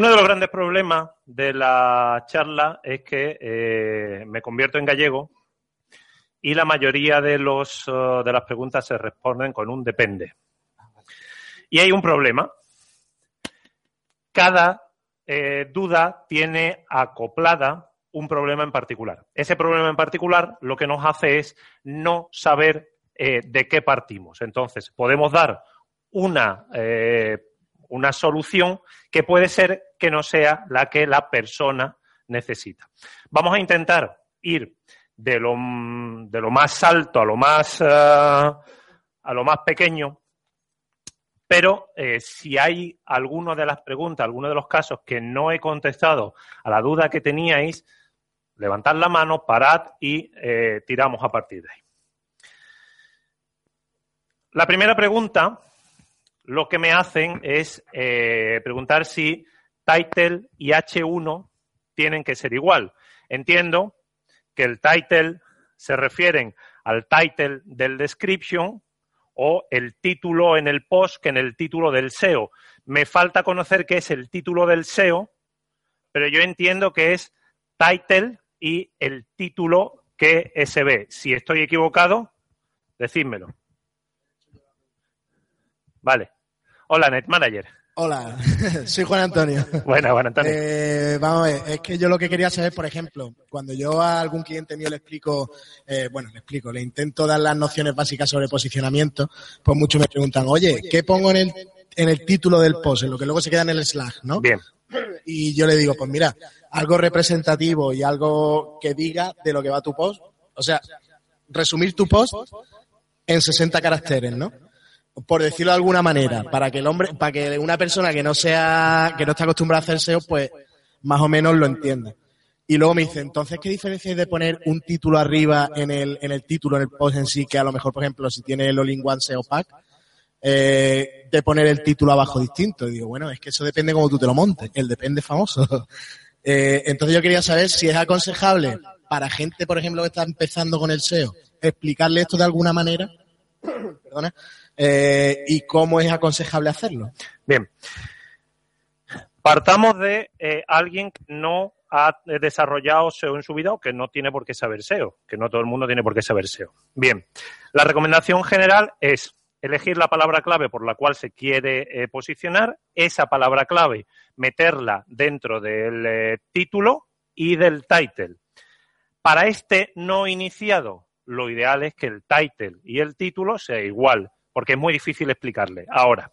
Uno de los grandes problemas de la charla es que eh, me convierto en gallego y la mayoría de, los, uh, de las preguntas se responden con un depende. Y hay un problema. Cada eh, duda tiene acoplada un problema en particular. Ese problema en particular lo que nos hace es no saber eh, de qué partimos. Entonces, podemos dar una, eh, una solución que puede ser que no sea la que la persona necesita. Vamos a intentar ir de lo, de lo más alto a lo más, a lo más pequeño, pero eh, si hay alguna de las preguntas, alguno de los casos que no he contestado a la duda que teníais, levantad la mano, parad y eh, tiramos a partir de ahí. La primera pregunta, lo que me hacen es eh, preguntar si title y H1 tienen que ser igual. Entiendo que el title se refieren al title del description o el título en el post que en el título del SEO. Me falta conocer qué es el título del SEO, pero yo entiendo que es title y el título que se ve. Si estoy equivocado, decídmelo. Vale. Hola, Net Manager. Hola, soy Juan Antonio. Bueno, Juan Antonio. Eh, vamos a ver, es que yo lo que quería saber, por ejemplo, cuando yo a algún cliente mío le explico, eh, bueno, le explico, le intento dar las nociones básicas sobre posicionamiento, pues muchos me preguntan, oye, ¿qué pongo en el, en el título del post? En lo que luego se queda en el Slack, ¿no? Bien. Y yo le digo, pues mira, algo representativo y algo que diga de lo que va tu post. O sea, resumir tu post en 60 caracteres, ¿no? Por decirlo de alguna manera, para que el hombre, para que una persona que no sea, que no está acostumbrada a hacer SEO, pues más o menos lo entienda. Y luego me dice, entonces, ¿qué diferencia hay de poner un título arriba en el, en el título, en el post en sí, que a lo mejor, por ejemplo, si tiene el All-in-One SEO Pack, eh, de poner el título abajo distinto? Y digo, bueno, es que eso depende cómo tú te lo montes. El depende famoso. eh, entonces yo quería saber si es aconsejable para gente, por ejemplo, que está empezando con el SEO, explicarle esto de alguna manera. Perdona eh, y cómo es aconsejable hacerlo. Bien. Partamos de eh, alguien que no ha desarrollado SEO en su vida o que no tiene por qué saber SEO, que no todo el mundo tiene por qué saber SEO. Bien, la recomendación general es elegir la palabra clave por la cual se quiere eh, posicionar, esa palabra clave meterla dentro del título y del title. Para este no iniciado, lo ideal es que el title y el título sea igual porque es muy difícil explicarle. Ahora,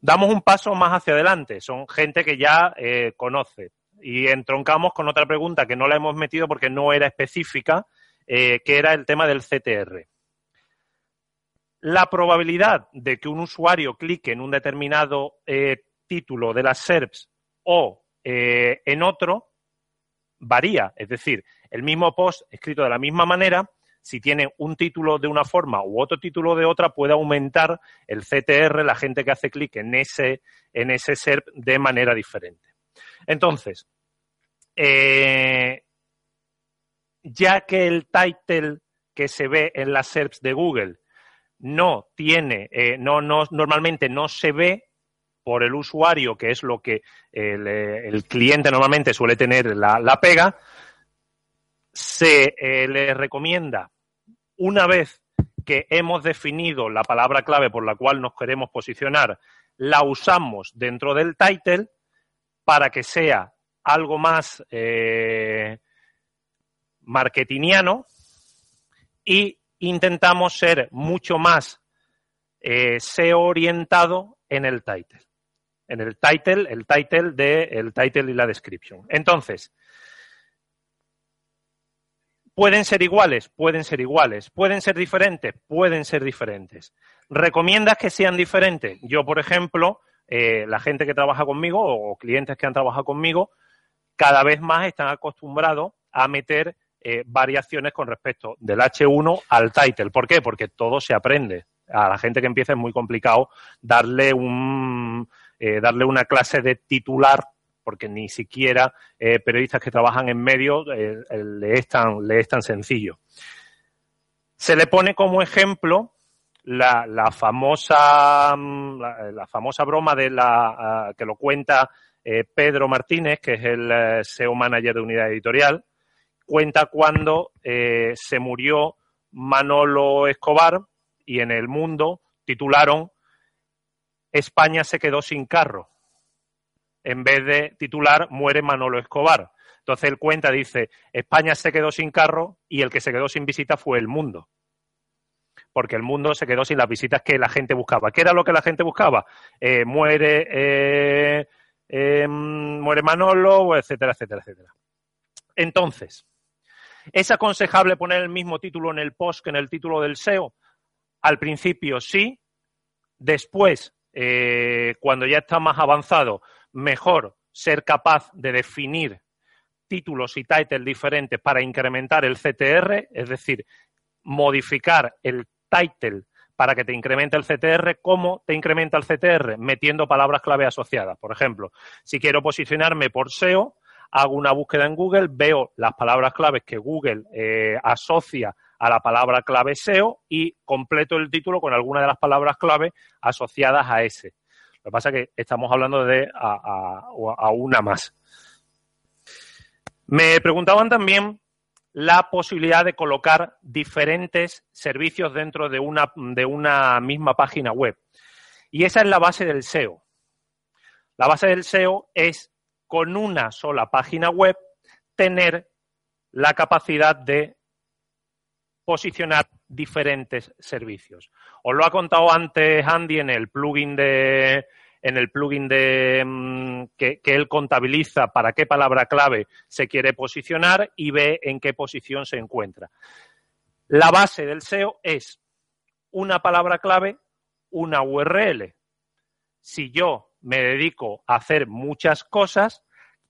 damos un paso más hacia adelante. Son gente que ya eh, conoce. Y entroncamos con otra pregunta que no la hemos metido porque no era específica, eh, que era el tema del CTR. La probabilidad de que un usuario clique en un determinado eh, título de las SERPs o en otro varía. Es decir, el mismo post escrito de la misma manera si tiene un título de una forma u otro título de otra, puede aumentar el CTR, la gente que hace clic en ese, en ese SERP de manera diferente. Entonces, eh, ya que el title que se ve en las SERPs de Google no tiene, eh, no, no, normalmente no se ve por el usuario, que es lo que el, el cliente normalmente suele tener la, la pega, se eh, le recomienda una vez que hemos definido la palabra clave por la cual nos queremos posicionar, la usamos dentro del title para que sea algo más eh, marketingiano y intentamos ser mucho más eh, SEO orientado en el title. En el title, el title de el title y la description. Entonces, ¿Pueden ser iguales? Pueden ser iguales. ¿Pueden ser diferentes? Pueden ser diferentes. ¿Recomiendas que sean diferentes? Yo, por ejemplo, eh, la gente que trabaja conmigo o clientes que han trabajado conmigo, cada vez más están acostumbrados a meter eh, variaciones con respecto del H1 al title. ¿Por qué? Porque todo se aprende. A la gente que empieza es muy complicado darle un eh, darle una clase de titular porque ni siquiera eh, periodistas que trabajan en medios eh, le, es tan, le es tan sencillo. Se le pone como ejemplo la, famosa mm, la, famosa broma de la uh, que lo cuenta eh, Pedro Martínez, que es el uh, SEO manager de unidad editorial, cuenta cuando eh, se murió Manolo Escobar y en el mundo titularon España se quedó sin carro. En vez de titular Muere Manolo Escobar. Entonces él cuenta, dice, España se quedó sin carro y el que se quedó sin visita fue el mundo. Porque el mundo se quedó sin las visitas que la gente buscaba. ¿Qué era lo que la gente buscaba? Eh, muere, eh, eh, muere Manolo, etcétera, etcétera, etcétera. Entonces, ¿es aconsejable poner el mismo título en el post que en el título del SEO? Al principio sí, después, eh, cuando ya está más avanzado, mejor ser capaz de definir títulos y titles diferentes para incrementar el CTR, es decir, modificar el title para que te incremente el CTR. ¿Cómo te incrementa el CTR? Metiendo palabras clave asociadas. Por ejemplo, si quiero posicionarme por SEO, hago una búsqueda en Google, veo las palabras claves que Google eh, asocia a la palabra clave SEO y completo el título con alguna de las palabras clave asociadas a ese. Lo que pasa es que estamos hablando de a, a, una más. Me preguntaban también la posibilidad de colocar diferentes servicios dentro de una, de una misma página web. Y esa es la base del SEO. La base del SEO es con una sola página web tener la capacidad de posicionar diferentes servicios. Os lo ha contado antes Andy en el plugin de en el plugin de mm, que, que, él contabiliza para qué palabra clave se quiere posicionar y ve en qué posición se encuentra. La base del SEO es una palabra clave, una URL. Si yo me dedico a hacer muchas cosas,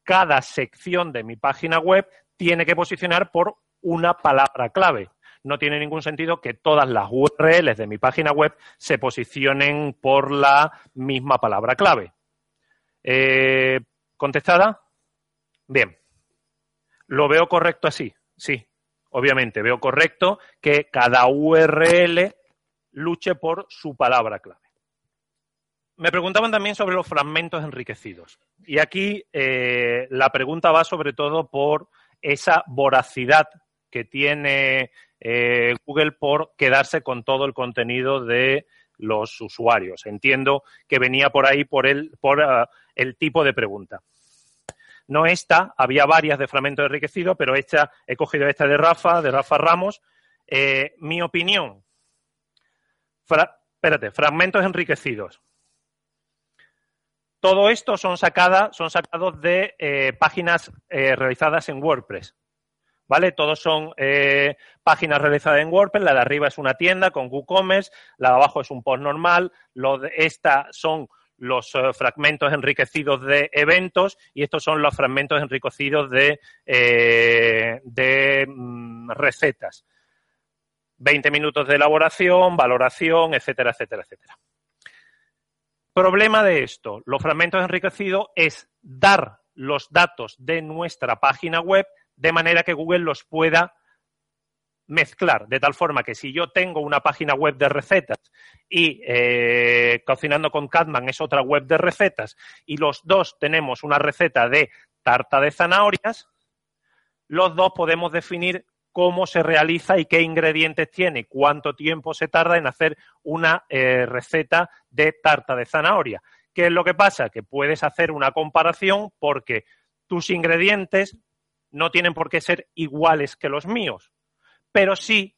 cada sección de mi página web tiene que posicionar por una palabra clave no tiene ningún sentido que todas las URLs de mi página web se posicionen por la misma palabra clave. Eh, ¿Contestada? Bien. ¿Lo veo correcto así? Sí, obviamente. Veo correcto que cada URL luche por su palabra clave. Me preguntaban también sobre los fragmentos enriquecidos. Y aquí eh, la pregunta va sobre todo por esa voracidad que tiene eh, Google por quedarse con todo el contenido de los usuarios. Entiendo que venía por ahí por el, por, uh, el tipo de pregunta. No esta, había varias de fragmento enriquecido, pero esta, he cogido esta de Rafa, de Rafa Ramos. Eh, mi opinión. Fra espérate, fragmentos enriquecidos. Todo esto son, sacada, son sacados de eh, páginas realizadas en WordPress. ¿Vale? Todos son eh, páginas realizadas en WordPress. La de arriba es una tienda con WooCommerce, la de abajo es un post normal, lo de esta son los uh, fragmentos enriquecidos de eventos y estos son los fragmentos enriquecidos de, eh, mm, recetas. 20 minutos de elaboración, valoración, etcétera, etcétera, etcétera. Problema de esto, los fragmentos enriquecidos es dar los datos de nuestra página web de manera que Google los pueda mezclar, de tal forma que si yo tengo una página web de recetas y eh, Cocinando con Catman es otra web de recetas y los dos tenemos una receta de tarta de zanahorias, los dos podemos definir cómo se realiza y qué ingredientes tiene, cuánto tiempo se tarda en hacer una eh, receta de tarta de zanahoria. ¿Qué es lo que pasa? Que puedes hacer una comparación porque tus ingredientes no tienen por qué ser iguales que los míos, pero sí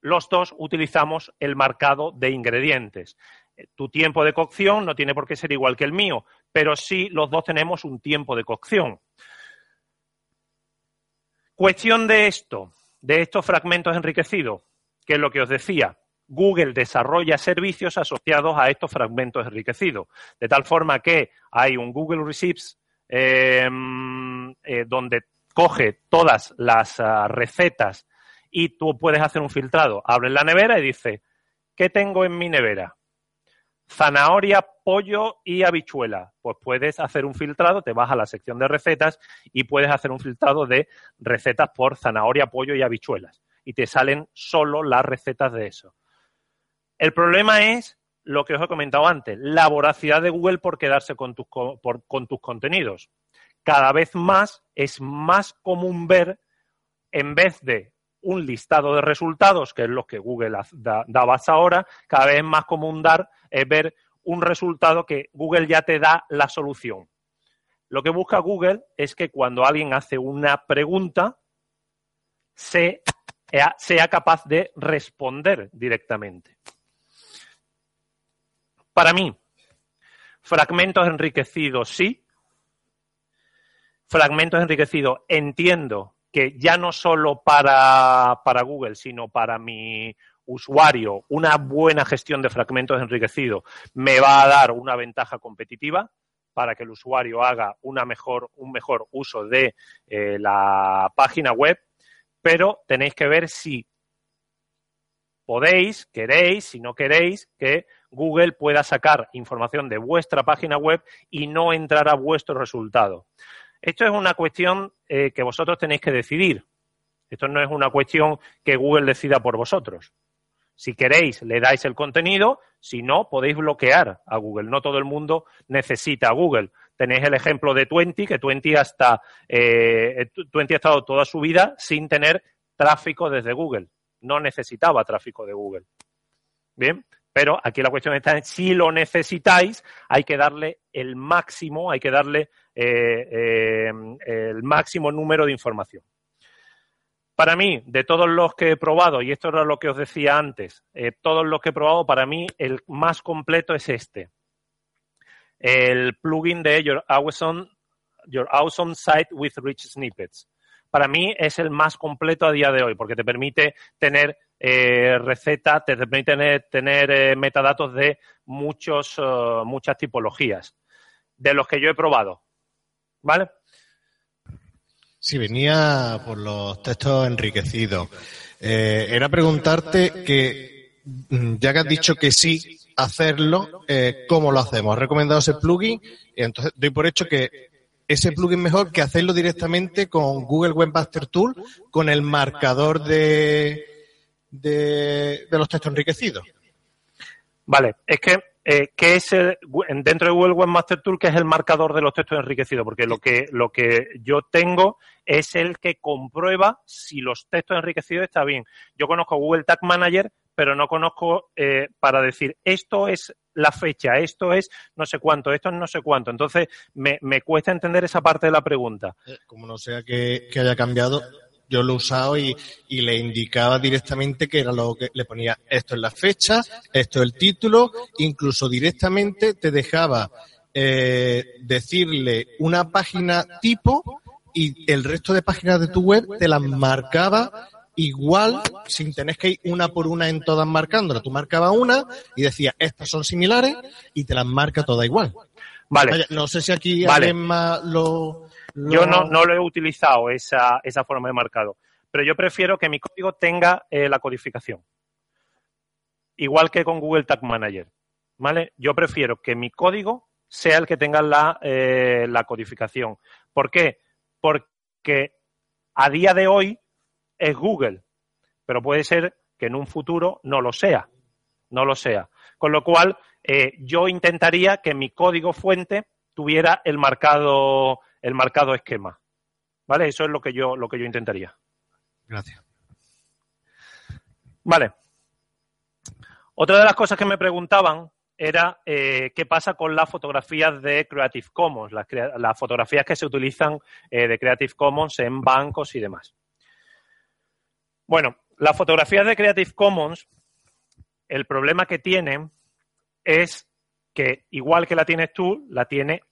los dos utilizamos el marcado de ingredientes. Tu tiempo de cocción no tiene por qué ser igual que el mío, pero sí los dos tenemos un tiempo de cocción. Cuestión de esto, de estos fragmentos enriquecidos, que es lo que os decía. Google desarrolla servicios asociados a estos fragmentos enriquecidos, de tal forma que hay un Google Receipts eh, eh, donde coge todas las uh, recetas y tú puedes hacer un filtrado. Abre la nevera y dice, ¿qué tengo en mi nevera? Zanahoria, pollo y habichuela. Pues puedes hacer un filtrado, te vas a la sección de recetas y puedes hacer un filtrado de recetas por zanahoria, pollo y habichuelas. Y te salen solo las recetas de eso. El problema es lo que os he comentado antes, la voracidad de Google por quedarse con tus, con tus contenidos. Cada vez más es más común ver, en vez de un listado de resultados, que es lo que Google da, daba ahora, cada vez es más común dar, es ver un resultado que Google ya te da la solución. Lo que busca Google es que cuando alguien hace una pregunta, sea, sea capaz de responder directamente. Para mí, fragmentos enriquecidos sí. Fragmentos enriquecidos entiendo que ya no solo para, para Google, sino para mi usuario, una buena gestión de fragmentos enriquecidos me va a dar una ventaja competitiva para que el usuario haga una mejor, un mejor uso de eh, la página web, pero tenéis que ver si podéis, queréis, si no queréis, que Google pueda sacar información de vuestra página web y no entrar a vuestro resultado. Esto es una cuestión eh, que vosotros tenéis que decidir. Esto no es una cuestión que Google decida por vosotros. Si queréis, le dais el contenido, si no, podéis bloquear a Google. No todo el mundo necesita a Google. Tenéis el ejemplo de Twenty, que Twenty, hasta, eh, Twenty ha estado toda su vida sin tener tráfico desde Google. No necesitaba tráfico de Google. Bien, pero aquí la cuestión está en si lo necesitáis, hay que darle el máximo, hay que darle eh, eh, el máximo número de información. Para mí, de todos los que he probado, y esto era lo que os decía antes, eh, todos los que he probado, para mí el más completo es este. El plugin de Your Awesome, Your awesome Site with Rich Snippets. Para mí es el más completo a día de hoy, porque te permite tener eh, recetas, te permite tener, eh, metadatos de muchos, muchas tipologías, de los que yo he probado. ¿Vale? Sí, venía por los textos enriquecidos. Eh, era preguntarte que, mm, ya que has dicho que sí hacerlo, eh, ¿cómo lo hacemos? ¿Has recomendado ese plugin? Y entonces doy por hecho que ese plugin mejor que hacerlo directamente con Google Webmaster Tool, con el marcador de, de, de los textos enriquecidos. Vale, es que eh, ¿qué es el, dentro de Google Webmaster Tool, qué es el marcador de los textos enriquecidos? Porque lo que, lo que yo tengo es el que comprueba si los textos enriquecidos están bien. Yo conozco Google Tag Manager, pero no conozco eh, para decir esto es la fecha, esto es no sé cuánto, esto es no sé cuánto. Entonces, me, me cuesta entender esa parte de la pregunta. Eh, como no sea que, que haya cambiado, yo lo he usado y, le indicaba directamente que era lo que le ponía esto es la fecha, esto es el título, incluso directamente te dejaba eh, decirle una página tipo y el resto de páginas de tu web te las marcaba igual sin tener que ir una por una en todas marcándolas. Tú marcabas una y decías, estas son similares y te las marca todas igual. Vale. no sé si aquí alguien más lo, yo no, no lo he utilizado esa, esa forma de marcado, pero yo prefiero que mi código tenga eh, la codificación. Igual que con Google Tag Manager. ¿Vale? Yo prefiero que mi código sea el que tenga la, eh, la codificación. ¿Por qué? Porque a día de hoy es Google, pero puede ser que en un futuro no lo sea. No lo sea. Con lo cual, eh, yo intentaría que mi código fuente tuviera el marcado el marcado esquema. ¿Vale? Eso es lo que yo, lo que yo intentaría. Gracias. Vale. Otra de las cosas que me preguntaban era eh, qué pasa con las fotografías de Creative Commons, las, fotografías que se utilizan eh, de Creative Commons en bancos y demás. Bueno, las fotografías de Creative Commons, el problema que tienen es que igual que la tienes tú, la tiene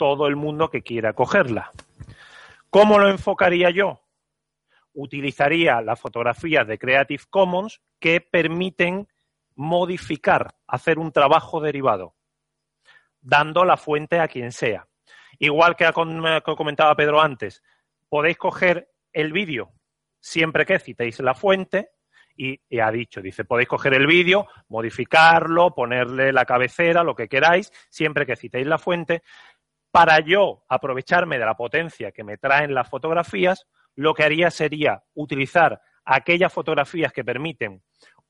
todo el mundo que quiera cogerla. ¿Cómo lo enfocaría yo? Utilizaría las fotografías de Creative Commons que permiten modificar, hacer un trabajo derivado, dando la fuente a quien sea. Igual que comentaba Pedro antes, podéis coger el vídeo siempre que citéis la fuente y, ha dicho, dice, podéis coger el vídeo, modificarlo, ponerle la cabecera, lo que queráis, siempre que citéis la fuente, para yo aprovecharme de la potencia que me traen las fotografías, lo que haría sería utilizar aquellas fotografías que permiten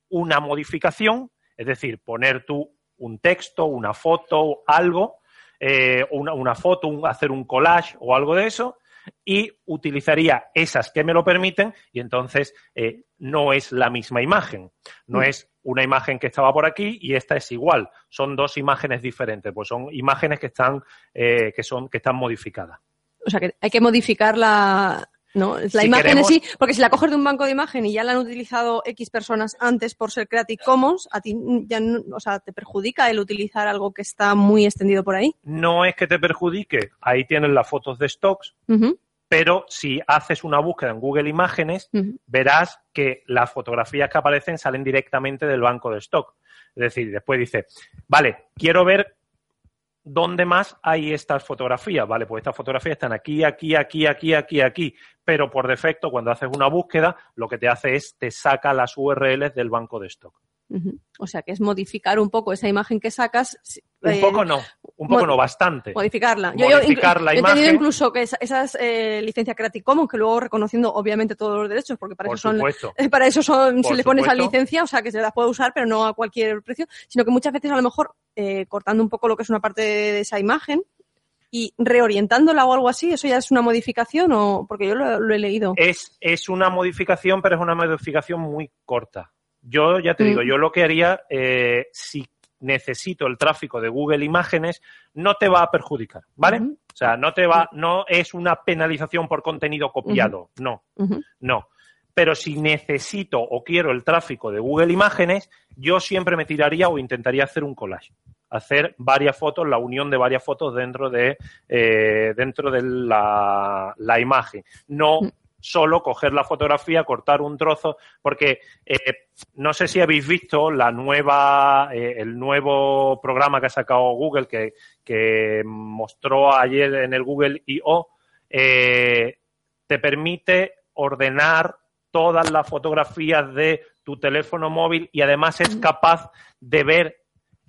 una modificación, Es decir, poner tú un texto, una foto, algo, eh, una, una, foto, hacer un collage o algo de eso, y utilizaría esas que me lo permiten y entonces eh, no es la misma imagen. No mm. es una imagen que estaba por aquí y esta es igual. Son dos imágenes diferentes, pues son imágenes que están, eh, que son, que están modificadas. O sea que hay que modificar la, ¿no? La imagen en sí, porque si la coges de un banco de imagen y ya la han utilizado X personas antes por ser Creative Commons, a ti ya no, o sea, te perjudica el utilizar algo que está muy extendido por ahí. No es que te perjudique, ahí tienes las fotos de stocks, pero si haces una búsqueda en Google Imágenes, verás que las fotografías que aparecen salen directamente del banco de stock. Es decir, después dice, vale, quiero ver ¿dónde más hay estas fotografías? Vale, pues estas fotografías están aquí, aquí, aquí, aquí, aquí, aquí. Pero por defecto, cuando haces una búsqueda, lo que te hace es te saca las URLs del banco de stock. O sea, que es modificar un poco esa imagen que sacas. Un eh, poco no, un poco no, bastante. Modificarla. Yo, Modificar la he tenido incluso que esas, eh, licencias Creative Commons, que luego reconociendo obviamente todos los derechos, porque para eso son, para eso son, se le pone esa licencia, o sea, que se las puede usar, pero no a cualquier precio, sino que muchas veces a lo mejor eh, cortando un poco lo que es una parte de esa imagen, y reorientándola o algo así, ¿eso ya es una modificación o porque yo lo, he leído? Es, es una modificación, pero es una modificación muy corta. Yo ya te digo, mm. yo lo que haría, eh, si necesito el tráfico de Google Imágenes, no te va a perjudicar, ¿vale? O sea, no te va, no es una penalización por contenido copiado, no, no. Pero si necesito o quiero el tráfico de Google Imágenes, yo siempre me tiraría o intentaría hacer un collage hacer varias fotos, la unión de varias fotos dentro de, eh, dentro de la, la, imagen. No solo coger la fotografía, cortar un trozo, porque eh, no sé si habéis visto la nueva, eh, el nuevo programa que ha sacado Google que, que mostró ayer en el Google I.O. Eh, te permite ordenar todas las fotografías de tu teléfono móvil y además es capaz de ver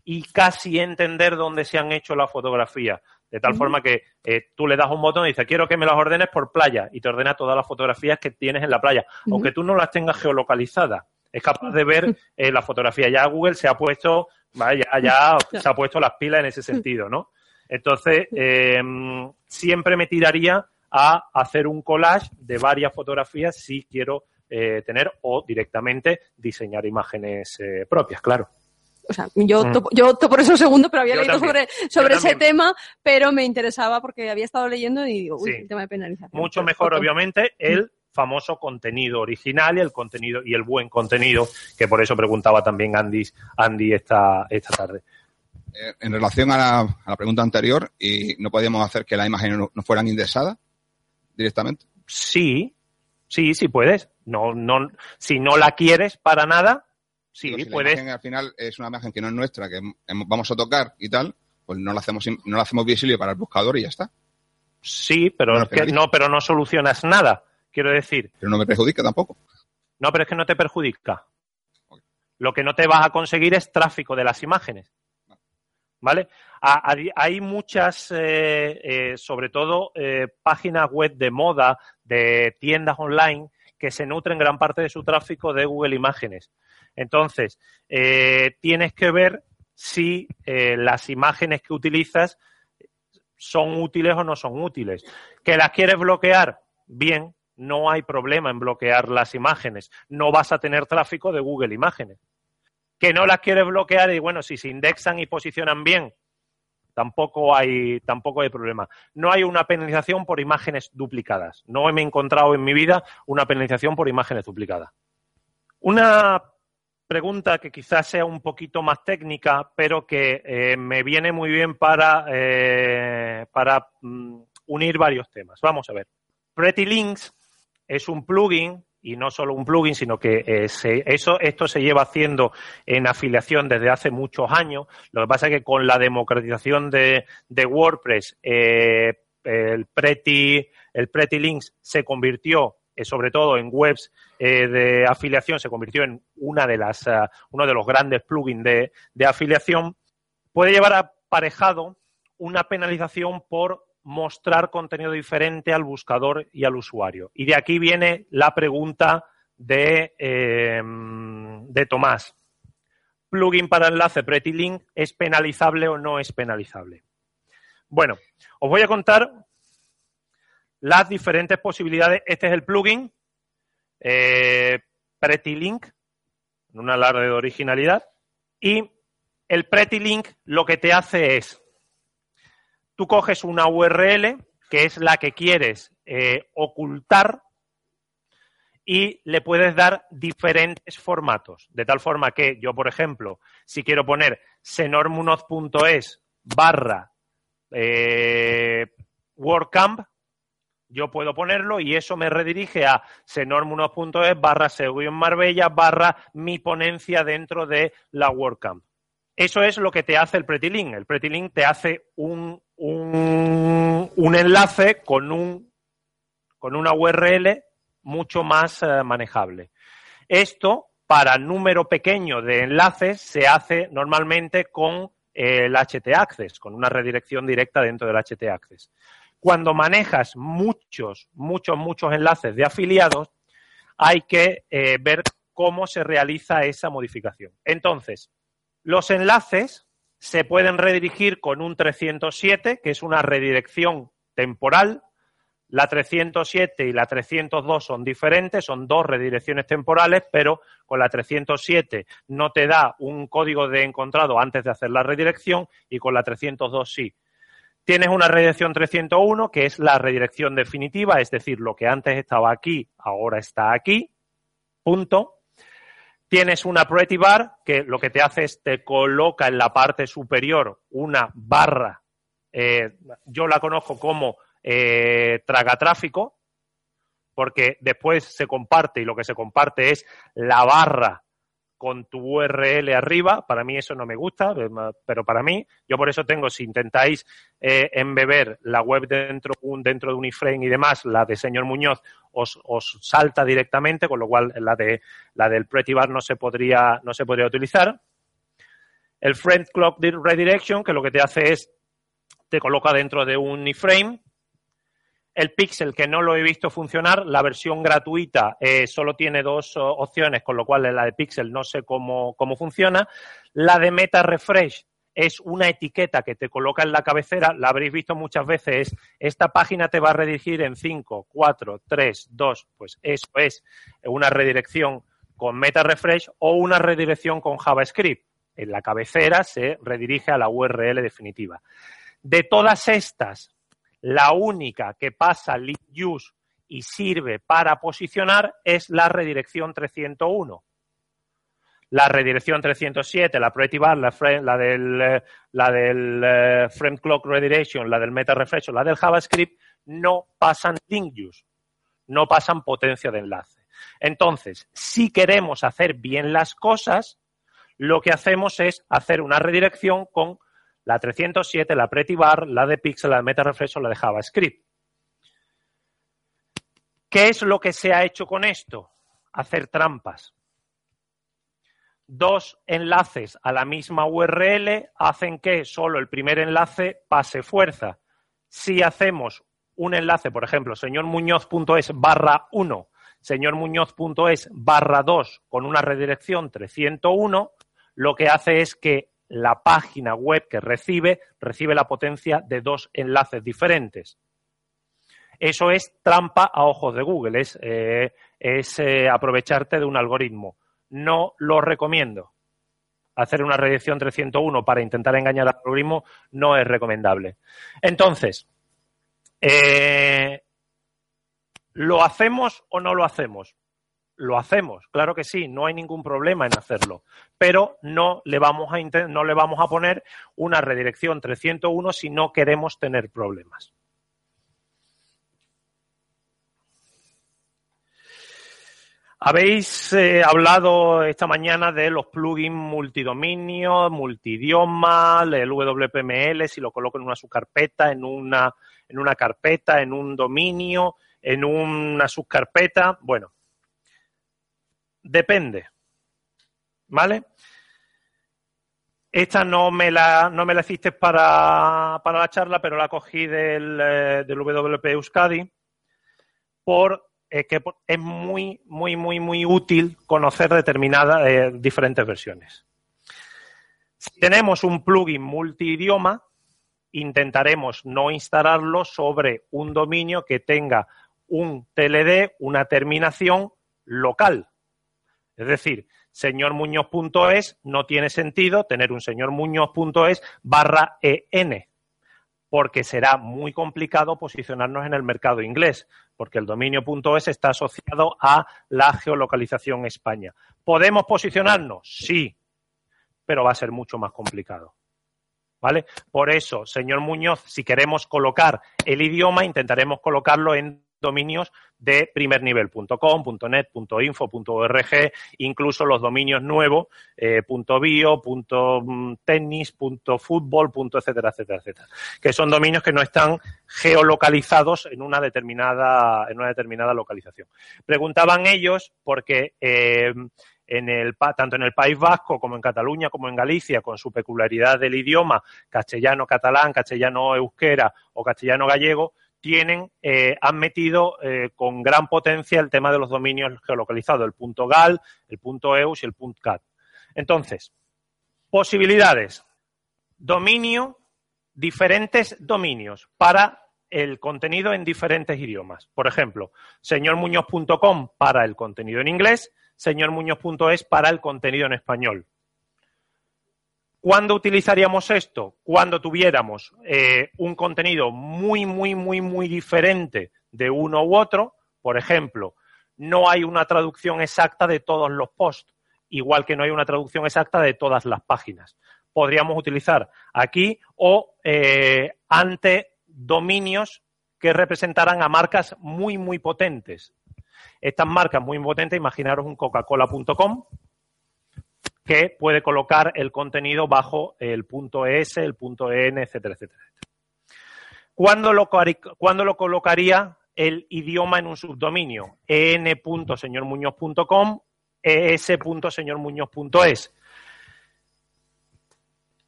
y casi entender dónde se han hecho las fotografías. De tal forma que eh, tú le das un botón y dices, quiero que me las ordenes por playa y te ordena todas las fotografías que tienes en la playa, aunque tú no las tengas geolocalizadas. Es capaz de ver eh, la fotografía. Ya Google se ha puesto, vaya, ya, se ha puesto las pilas en ese sentido, ¿no? Entonces, em, siempre me tiraría a hacer un collage de varias fotografías si quiero eh, tener o directamente diseñar imágenes propias, claro. O sea, yo, mm. yo por eso segundo, pero había leído sobre, sobre ese tema, pero me interesaba porque había estado leyendo y digo, uy, el tema de penalización. Mucho mejor, obviamente, el famoso contenido original y el contenido y el buen contenido, que por eso preguntaba también Andy, Andy esta, esta tarde. Eh, en relación a la, pregunta anterior, ¿y no podíamos hacer que las imágenes no, fueran indexadas directamente? Sí, sí, sí puedes. No, no, si no la quieres para nada, Sí, si puedes. al final es una imagen que no es nuestra, que vamos a tocar y tal, pues no la hacemos, no la hacemos visible para el buscador y ya está. Sí, pero no, pero no solucionas nada, quiero decir. Pero no me perjudica tampoco. No, pero es que no te perjudica. Lo que no te vas a conseguir es tráfico de las imágenes. ¿Vale? Hay muchas, eh, eh, sobre todo, eh, páginas web de moda, de tiendas online, que se nutren gran parte de su tráfico de Google Imágenes. Entonces, eh, tienes que ver si eh, las imágenes que utilizas son útiles o no son útiles. ¿Que las quieres bloquear? Bien, no hay problema en bloquear las imágenes. No vas a tener tráfico de Google Imágenes. ¿Que no las quieres bloquear? Y bueno, si se indexan y posicionan bien, tampoco hay, tampoco hay problema. No hay una penalización por imágenes duplicadas. No me he encontrado en mi vida una penalización por imágenes duplicadas. Una pregunta que quizás sea un poquito más técnica, pero que eh, me viene muy bien para, eh, para mm, unir varios temas. Vamos a ver. Pretty Links es un plugin y no solo un plugin, sino que eh, eso, esto se lleva haciendo en afiliación desde hace muchos años. Lo que pasa es que con la democratización de, de WordPress, el Pretty, el Pretty Links se convirtió eh, sobre todo en webs eh, de afiliación, se convirtió en una de las, eh, uno de los grandes plugins de, de afiliación, puede llevar aparejado una penalización por mostrar contenido diferente al buscador y al usuario. Y de aquí viene la pregunta de, de Tomás. plugin para enlace Pretty Link es penalizable o no es penalizable. Bueno, os voy a contar las diferentes posibilidades. Este es el plugin eh, Pretty Link, en una larga de originalidad. Y el Pretty Link lo que te hace es, tú coges una URL que es la que quieres eh, ocultar y le puedes dar diferentes formatos. De tal forma que yo, por ejemplo, si quiero poner senormunoz.es barra eh, WordCamp, yo puedo ponerlo y eso me redirige a senormunoz.es barra en Marbella barra mi ponencia dentro de la WordCamp. Eso es lo que te hace el Pretty El Pretty te hace un, un, enlace con, un, con una URL mucho más eh, manejable. Esto, para número pequeño de enlaces, se hace normalmente con el HT Access, con una redirección directa dentro del HT Access. Cuando manejas muchos, muchos, muchos enlaces de afiliados, hay que eh, ver cómo se realiza esa modificación. Entonces, los enlaces se pueden redirigir con un 307, que es una redirección temporal. La 307 y la 302 son diferentes, son dos redirecciones temporales, pero con la 307 no te da un código de encontrado antes de hacer la redirección y con la 302 sí. Tienes una redirección 301, que es la redirección definitiva, es decir, lo que antes estaba aquí, ahora está aquí, punto. Tienes una Pretty Bar que lo que te hace es te coloca en la parte superior una barra, eh, yo la conozco como eh, tragatráfico, porque después se comparte y lo que se comparte es la barra con tu URL arriba. Para mí eso no me gusta, pero para mí, yo por eso tengo, si intentáis eh, embeber la web dentro, un, dentro de un iframe y demás, la de señor Muñoz os, os, salta directamente, con lo cual la, de, la del Pretty Bar no se podría, no se podría utilizar. El Friend Clock Redirection, que lo que te hace es, te coloca dentro de un iframe, el Pixel, que no lo he visto funcionar, la versión gratuita eh, solo tiene dos opciones, con lo cual la de Pixel no sé cómo, cómo funciona. La de Meta Refresh es una etiqueta que te coloca en la cabecera, la habréis visto muchas veces, esta página te va a redirigir en 5, 4, 3, 2, pues eso es una redirección con Meta Refresh o una redirección con JavaScript. En la cabecera se redirige a la URL definitiva. De todas estas, la única que pasa link use y sirve para posicionar es la redirección 301. La redirección 307, la Pretty Bar, la, la del, la del eh, Frame Clock Redirection, la del Meta Refresh o la del JavaScript, no pasan link use, no pasan potencia de enlace. Entonces, si queremos hacer bien las cosas, lo que hacemos es hacer una redirección con la 307, la Pretty Bar, la de Pixel, la de Meta Refresh o la de JavaScript. ¿Qué es lo que se ha hecho con esto? Hacer trampas. Dos enlaces a la misma URL hacen que solo el primer enlace pase fuerza. Si hacemos un enlace, por ejemplo, señormuñoz.es barra 1, señormuñoz.es barra 2 con una redirección 301, lo que hace es que la página web que recibe recibe la potencia de dos enlaces diferentes. Eso es trampa a ojos de Google, es, eh, eh, aprovecharte de un algoritmo. No lo recomiendo. Hacer una redirección 301 para intentar engañar al algoritmo no es recomendable. Entonces, eh, ¿lo hacemos o no lo hacemos? Lo hacemos, claro que sí, no hay ningún problema en hacerlo, pero no le vamos a, no le vamos a poner una redirección 301 si no queremos tener problemas. Habéis eh, hablado esta mañana de los plugins multidominio, multidioma, el WPML, si lo coloco en una subcarpeta, en una, en una carpeta, en un dominio, en una subcarpeta. Bueno, Depende. ¿Vale? Esta no me la, no me la hiciste para, la charla, pero la cogí del, eh, del WP Euskadi por que es muy, muy, muy, muy útil conocer determinadas eh, diferentes versiones. Si tenemos un plugin multidioma, intentaremos no instalarlo sobre un dominio que tenga un TLD, una terminación local. Es decir, señormuñoz.es no tiene sentido tener un señormuñoz.es barra EN, porque será muy complicado posicionarnos en el mercado inglés, porque el dominio.es está asociado a la geolocalización España. ¿Podemos posicionarnos? Sí, pero va a ser mucho más complicado. ¿Vale? Por eso, señor Muñoz, si queremos colocar el idioma, intentaremos colocarlo en dominios de primer nivel.com, .net, .info, .org, incluso los dominios nuevos, eh, .bio, .tennis, .fútbol, etcétera, etcétera, etcétera, que son dominios que no están geolocalizados en una determinada, en una determinada localización. Preguntaban ellos porque eh, en el, tanto en el País Vasco como en Cataluña como en Galicia, con su peculiaridad del idioma castellano-catalán, castellano-euskera o castellano-gallego, tienen, eh, han metido eh, con gran potencia el tema de los dominios geolocalizados, el punto .gal, el punto .eus y el punto .cat. Entonces, posibilidades. Dominio, diferentes dominios para el contenido en diferentes idiomas. Por ejemplo, señormuñoz.com para el contenido en inglés, señormuñoz.es para el contenido en español. ¿Cuándo utilizaríamos esto? Cuando tuviéramos eh, un contenido muy, muy, muy, muy diferente de uno u otro. Por ejemplo, no hay una traducción exacta de todos los posts, igual que no hay una traducción exacta de todas las páginas. Podríamos utilizar aquí o eh, ante dominios que representaran a marcas muy, muy potentes. Estas marcas muy potentes, imaginaros un coca-cola.com, que puede colocar el contenido bajo el punto .es, el punto .en, etcétera, etcétera. ¿Cuándo lo, lo colocaría el idioma en un subdominio? en.señormuñoz.com, es.señormuñoz.es.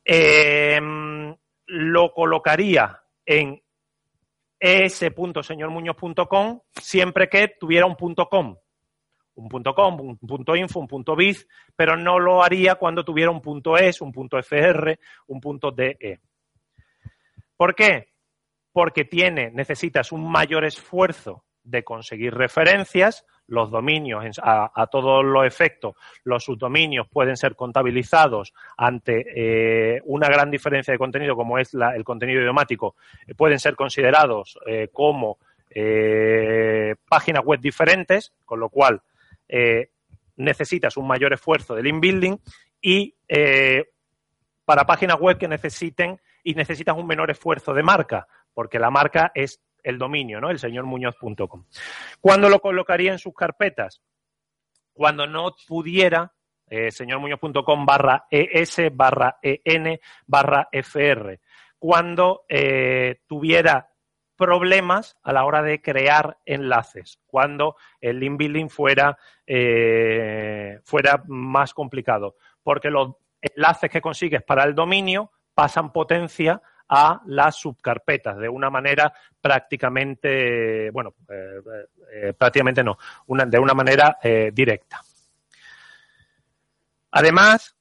Em, lo colocaría en es.señormuñoz.com siempre que tuviera un punto .com un punto .com, un punto .info, un punto .biz, pero no lo haría cuando tuviera un punto .es, un punto .fr, un punto .de. ¿Por qué? Porque tiene, necesitas un mayor esfuerzo de conseguir referencias, los dominios a, todos los efectos, los subdominios pueden ser contabilizados ante eh, una gran diferencia de contenido como es el contenido idiomático, eh, pueden ser considerados eh, como páginas web diferentes, con lo cual eh, necesitas un mayor esfuerzo del inbuilding y eh, para páginas web que necesiten y necesitas un menor esfuerzo de marca, porque la marca es el dominio, ¿no? El señormuñoz.com. ¿Cuándo lo colocaría en sus carpetas? Cuando no pudiera eh, señormuñoz.com barra ES barra EN barra FR. Cuando eh, tuviera problemas a la hora de crear enlaces, cuando el link building fuera, eh, fuera más complicado, porque los enlaces que consigues para el dominio pasan potencia a las subcarpetas de una manera prácticamente, bueno, eh, eh, prácticamente no, de una manera directa. Además,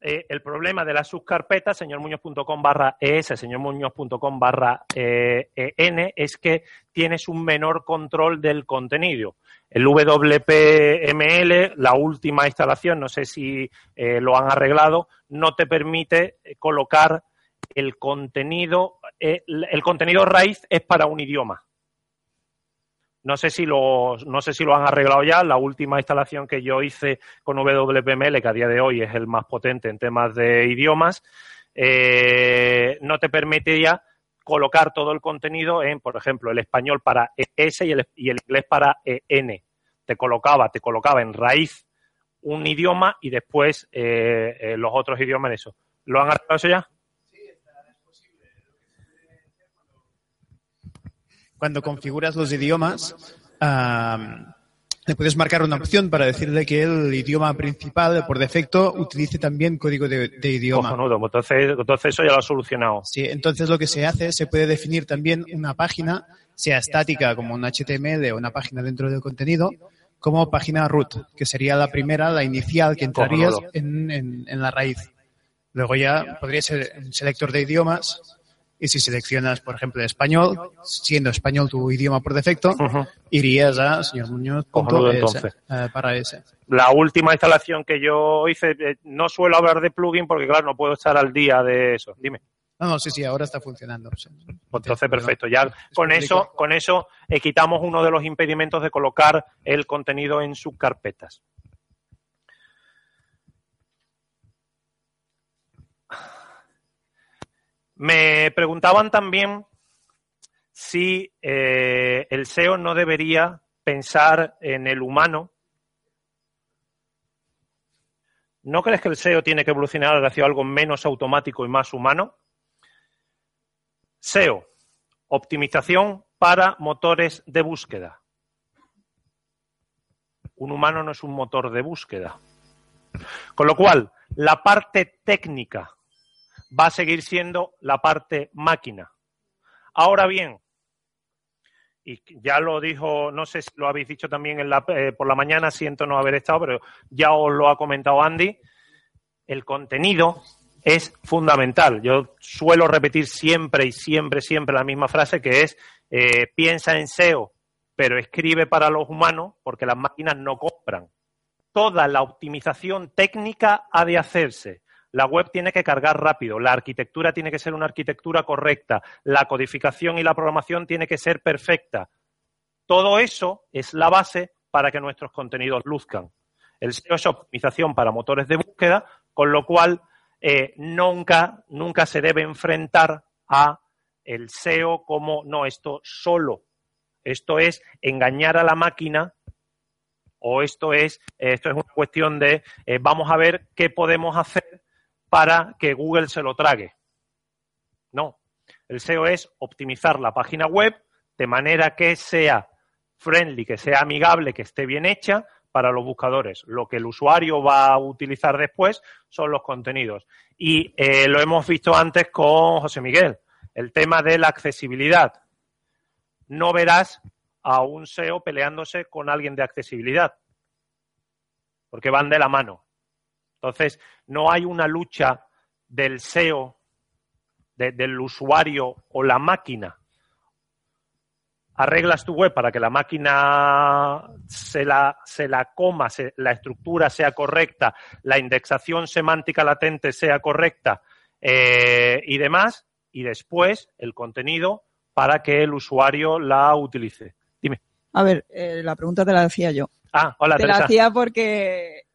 eh, el problema de las subcarpetas, señormuñoz.com barra es, señormuñoz.com barra en, es que tienes un menor control del contenido. El WPML, la última instalación, no sé si eh, lo han arreglado, no te permite eh, colocar el contenido, el contenido raíz es para un idioma. No sé si lo, no sé si lo han arreglado ya. La última instalación que yo hice con WPML, que a día de hoy es el más potente en temas de idiomas, eh, no te permitía colocar todo el contenido en, por ejemplo, el español para ES y el, inglés para EN. Te colocaba, te colocaba en raíz un idioma y después eh, eh, los otros idiomas en eso. ¿Lo han arreglado eso ya? Cuando configuras los idiomas, le puedes marcar una opción para decirle que el idioma principal, por defecto, utilice también código de, idioma. Pues entonces, entonces eso ya lo ha solucionado. Sí, entonces lo que se hace, se puede definir también una página, sea estática como un HTML o una página dentro del contenido, como página root, que sería la primera, la inicial que entrarías en, en, la raíz. Luego ya podría ser un selector de idiomas y si seleccionas, por ejemplo, español, siendo español tu idioma por defecto, irías a señor Muñoz eh, para ese. La última instalación que yo hice, eh, no suelo hablar de plugin porque, claro, no puedo estar al día de eso. Dime. No, no, sí, sí, ahora está funcionando. Pues entonces, perfecto. Ya con eso, con eso eh, quitamos uno de los impedimentos de colocar el contenido en subcarpetas. Me preguntaban también si eh, el SEO no debería pensar en el humano. ¿No crees que el SEO tiene que evolucionar hacia algo menos automático y más humano? SEO, optimización para motores de búsqueda. Un humano no es un motor de búsqueda. Con lo cual, la parte técnica va a seguir siendo la parte máquina. Ahora bien, y ya lo dijo, no sé si lo habéis dicho también eh, por la mañana, siento no haber estado, pero ya os lo ha comentado Andy, el contenido es fundamental. Yo suelo repetir siempre y siempre, siempre la misma frase que es eh, piensa en SEO, pero escribe para los humanos porque las máquinas no compran. Toda la optimización técnica ha de hacerse. La web tiene que cargar rápido, la arquitectura tiene que ser una arquitectura correcta, la codificación y la programación tiene que ser perfecta. Todo eso es la base para que nuestros contenidos luzcan. El SEO es optimización para motores de búsqueda, con lo cual eh, nunca, nunca se debe enfrentar a el SEO como no, esto solo. Esto es engañar a la máquina o esto es, esto es una cuestión de eh, vamos a ver qué podemos hacer para que Google se lo trague. No, el SEO es optimizar la página web de manera que sea friendly, que sea amigable, que esté bien hecha para los buscadores. Lo que el usuario va a utilizar después son los contenidos. Y eh, lo hemos visto antes con José Miguel, el tema de la accesibilidad. No verás a un SEO peleándose con alguien de accesibilidad, porque van de la mano. Entonces, no hay una lucha del SEO, del usuario o la máquina. Arreglas tu web para que la máquina se la, se la coma, la estructura sea correcta, la indexación semántica latente sea correcta eh, y demás, y después el contenido para que el usuario la utilice. Dime. A ver, eh, la pregunta te la hacía yo. Ah, hola, Te la hacía porque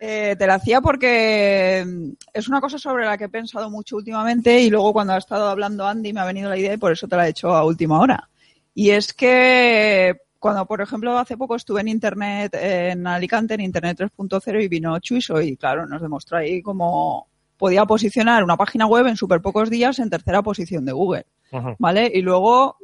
eh, te la hacía porque mm, es una cosa sobre la que he pensado mucho últimamente y luego cuando ha estado hablando Andy me ha venido la idea y por eso te la he hecho a última hora. Y es que cuando, por ejemplo, hace poco estuve en Internet, en Alicante, en Internet 3.0 y vino Chuiso y claro, nos demostró ahí cómo podía posicionar una página web en súper pocos días en tercera posición de Google. ¿Vale? Y luego,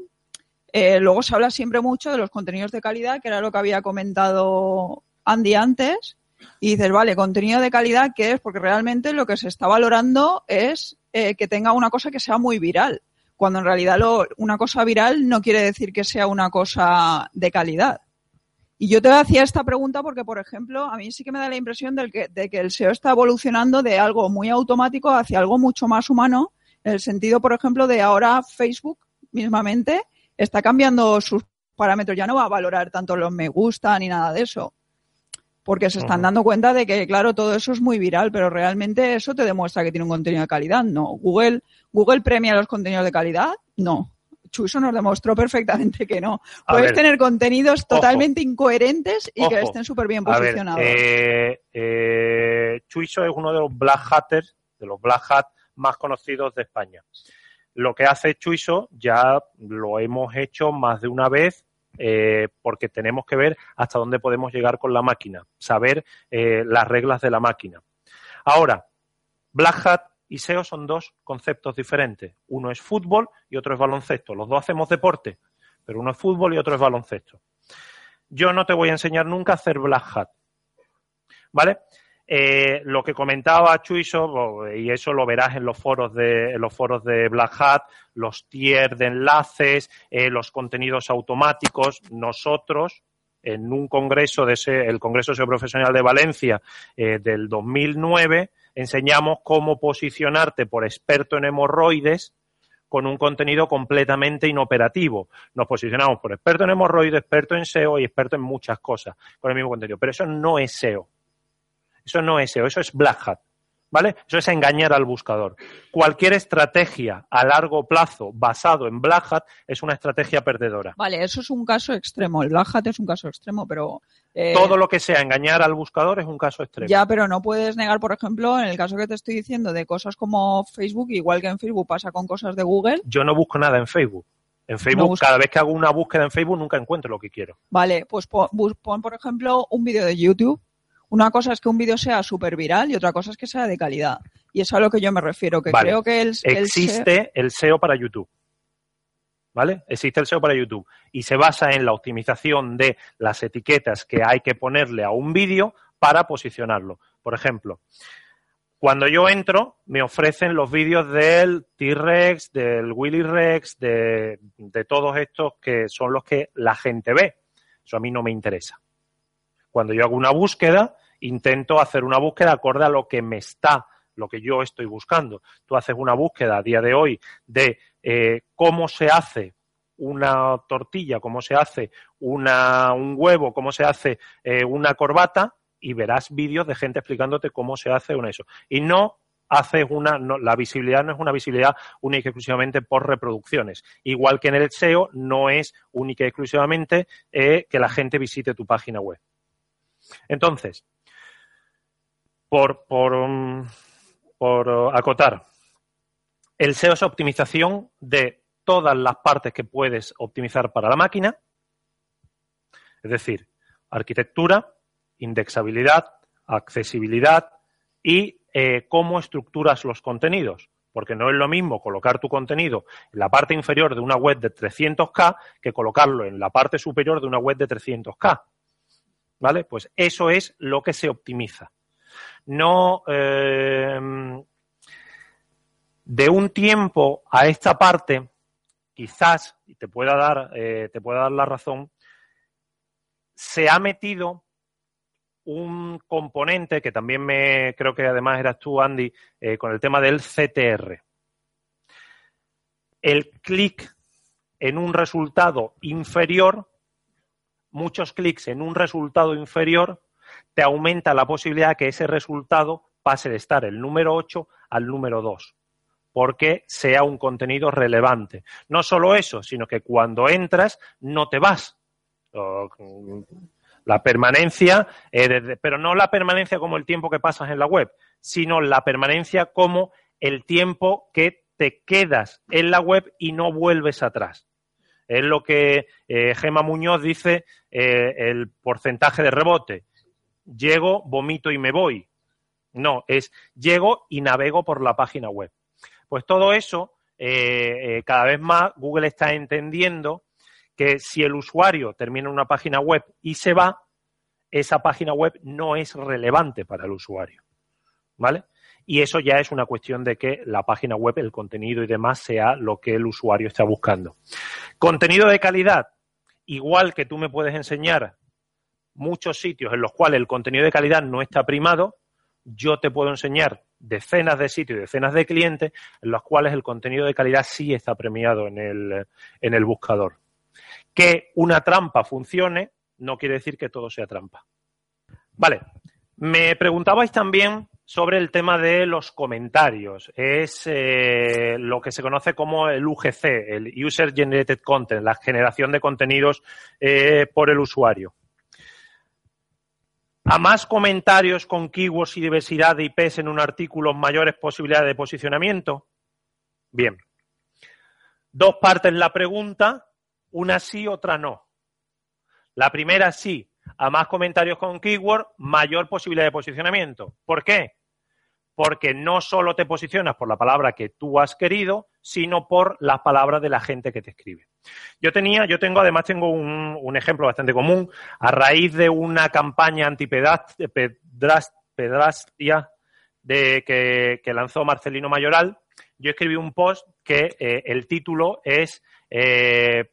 eh, luego se habla siempre mucho de los contenidos de calidad, que era lo que había comentado Andy antes y dices, vale, contenido de calidad, ¿qué es? Porque realmente lo que se está valorando es eh, que tenga una cosa que sea muy viral, cuando en realidad lo, una cosa viral no quiere decir que sea una cosa de calidad. Y yo te hacía esta pregunta porque, por ejemplo, a mí sí que me da la impresión de que, de que el SEO está evolucionando de algo muy automático hacia algo mucho más humano, en el sentido, por ejemplo, de ahora Facebook mismamente está cambiando sus parámetros, ya no va a valorar tanto los me gusta ni nada de eso porque se están dando cuenta de que, claro, todo eso es muy viral, pero realmente eso te demuestra que tiene un contenido de calidad. No. Google, Google premia los contenidos de calidad. No. Chuiso nos demostró perfectamente que no. Puedes tener contenidos totalmente incoherentes y que estén súper bien posicionados. eh, eh, Chuiso es uno de los black hatters, de los black hat más conocidos de España. Lo que hace Chuiso ya lo hemos hecho más de una vez eh, porque tenemos que ver hasta dónde podemos llegar con la máquina, saber eh, las reglas de la máquina. Ahora, Black Hat y SEO son dos conceptos diferentes. Uno es fútbol y otro es baloncesto. Los dos hacemos deporte, pero uno es fútbol y otro es baloncesto. Yo no te voy a enseñar nunca a hacer Black Hat. ¿Vale? Eh, lo que comentaba Chuiso, y eso lo verás en los foros de, los foros de Black Hat, los tiers de enlaces, eh, los contenidos automáticos. Nosotros, en un congreso de ese, el Congreso SEO Profesional de Valencia eh, del 2009, enseñamos cómo posicionarte por experto en hemorroides con un contenido completamente inoperativo. Nos posicionamos por experto en hemorroides, experto en SEO y experto en muchas cosas con el mismo contenido. Pero eso no es SEO. Eso no es SEO, eso es Black Hat. ¿Vale? Eso es engañar al buscador. Cualquier estrategia a largo plazo basado en Black Hat es una estrategia perdedora. Vale, eso es un caso extremo. El Black Hat es un caso extremo, pero... Eh, Todo lo que sea engañar al buscador es un caso extremo. Ya, pero no puedes negar, por ejemplo, en el caso que te estoy diciendo de cosas como Facebook, igual que en Facebook pasa con cosas de Google. Yo no busco nada en Facebook. En Facebook, cada vez que hago una búsqueda en Facebook, nunca encuentro lo que quiero. Vale, pues pon, pon por ejemplo, un vídeo de YouTube una cosa es que un vídeo sea súper viral y otra cosa es que sea de calidad. Y es a lo que yo me refiero, que creo que el, Existe el SEO para YouTube. ¿Vale? Existe el SEO para YouTube y se basa en la optimización de las etiquetas que hay que ponerle a un vídeo para posicionarlo. Por ejemplo, cuando yo entro, me ofrecen los vídeos del T-Rex, del Willy Rex, de, de todos estos que son los que la gente ve. Eso a mí no me interesa. Cuando yo hago una búsqueda, intento hacer una búsqueda acorde a lo que me está, lo que yo estoy buscando. Tú haces una búsqueda a día de hoy de eh, cómo se hace una tortilla, cómo se hace una, un huevo, cómo se hace eh, una corbata y verás vídeos de gente explicándote cómo se hace una eso. Y no haces una, la visibilidad no es una visibilidad única y exclusivamente por reproducciones. Igual que en el SEO no es única y exclusivamente eh, que la gente visite tu página web. Entonces, por, por, um, por acotar, el SEO es optimización de todas las partes que puedes optimizar para la máquina, es decir, arquitectura, indexabilidad, accesibilidad y eh, cómo estructuras los contenidos. Porque no es lo mismo colocar tu contenido en la parte inferior de una web de 300K que colocarlo en la parte superior de una web de 300K. ¿Vale? Pues eso es lo que se optimiza. No. Eh, de un tiempo a esta parte, quizás, y te pueda dar, eh, te pueda dar la razón, se ha metido un componente que también me creo que además eras tú, Andy, eh, con el tema del CTR. El clic en un resultado inferior muchos clics en un resultado inferior, te aumenta la posibilidad que ese resultado pase de estar el número 8 al número 2, porque sea un contenido relevante. No solo eso, sino que cuando entras no te vas. La permanencia, eh, pero no la permanencia como el tiempo que pasas en la web, sino la permanencia como el tiempo que te quedas en la web y no vuelves atrás. Es lo que eh, Gema Muñoz dice, eh, el porcentaje de rebote. Llego, vomito y me voy. No, es llego y navego por la página web. Pues todo eso, eh, cada vez más Google está entendiendo que si el usuario termina una página web y se va, esa página web no es relevante para el usuario. ¿Vale? y eso ya es una cuestión de que la página web, el contenido y demás sea lo que el usuario está buscando. Contenido de calidad, igual que tú me puedes enseñar muchos sitios en los cuales el contenido de calidad no está primado, yo te puedo enseñar decenas de sitios y decenas de clientes en los cuales el contenido de calidad sí está premiado en el, en el buscador. Que una trampa funcione no quiere decir que todo sea trampa. Vale, me preguntabais también sobre el tema de los comentarios. Es eh, lo que se conoce como el UGC, el User Generated Content, la generación de contenidos eh, por el usuario. A más comentarios con keywords y diversidad de IPs en un artículo, mayores posibilidades de posicionamiento. Bien. Dos partes la pregunta, una sí, otra no. La primera sí, a más comentarios con keyword, mayor posibilidad de posicionamiento. ¿Por qué? Porque no solo te posicionas por la palabra que tú has querido, sino por las palabras de la gente que te escribe. Yo tenía, yo tengo, además tengo un, ejemplo bastante común, a raíz de una campaña antipedastia de, que, lanzó Marcelino Mayoral, yo escribí un post que eh, el título es eh,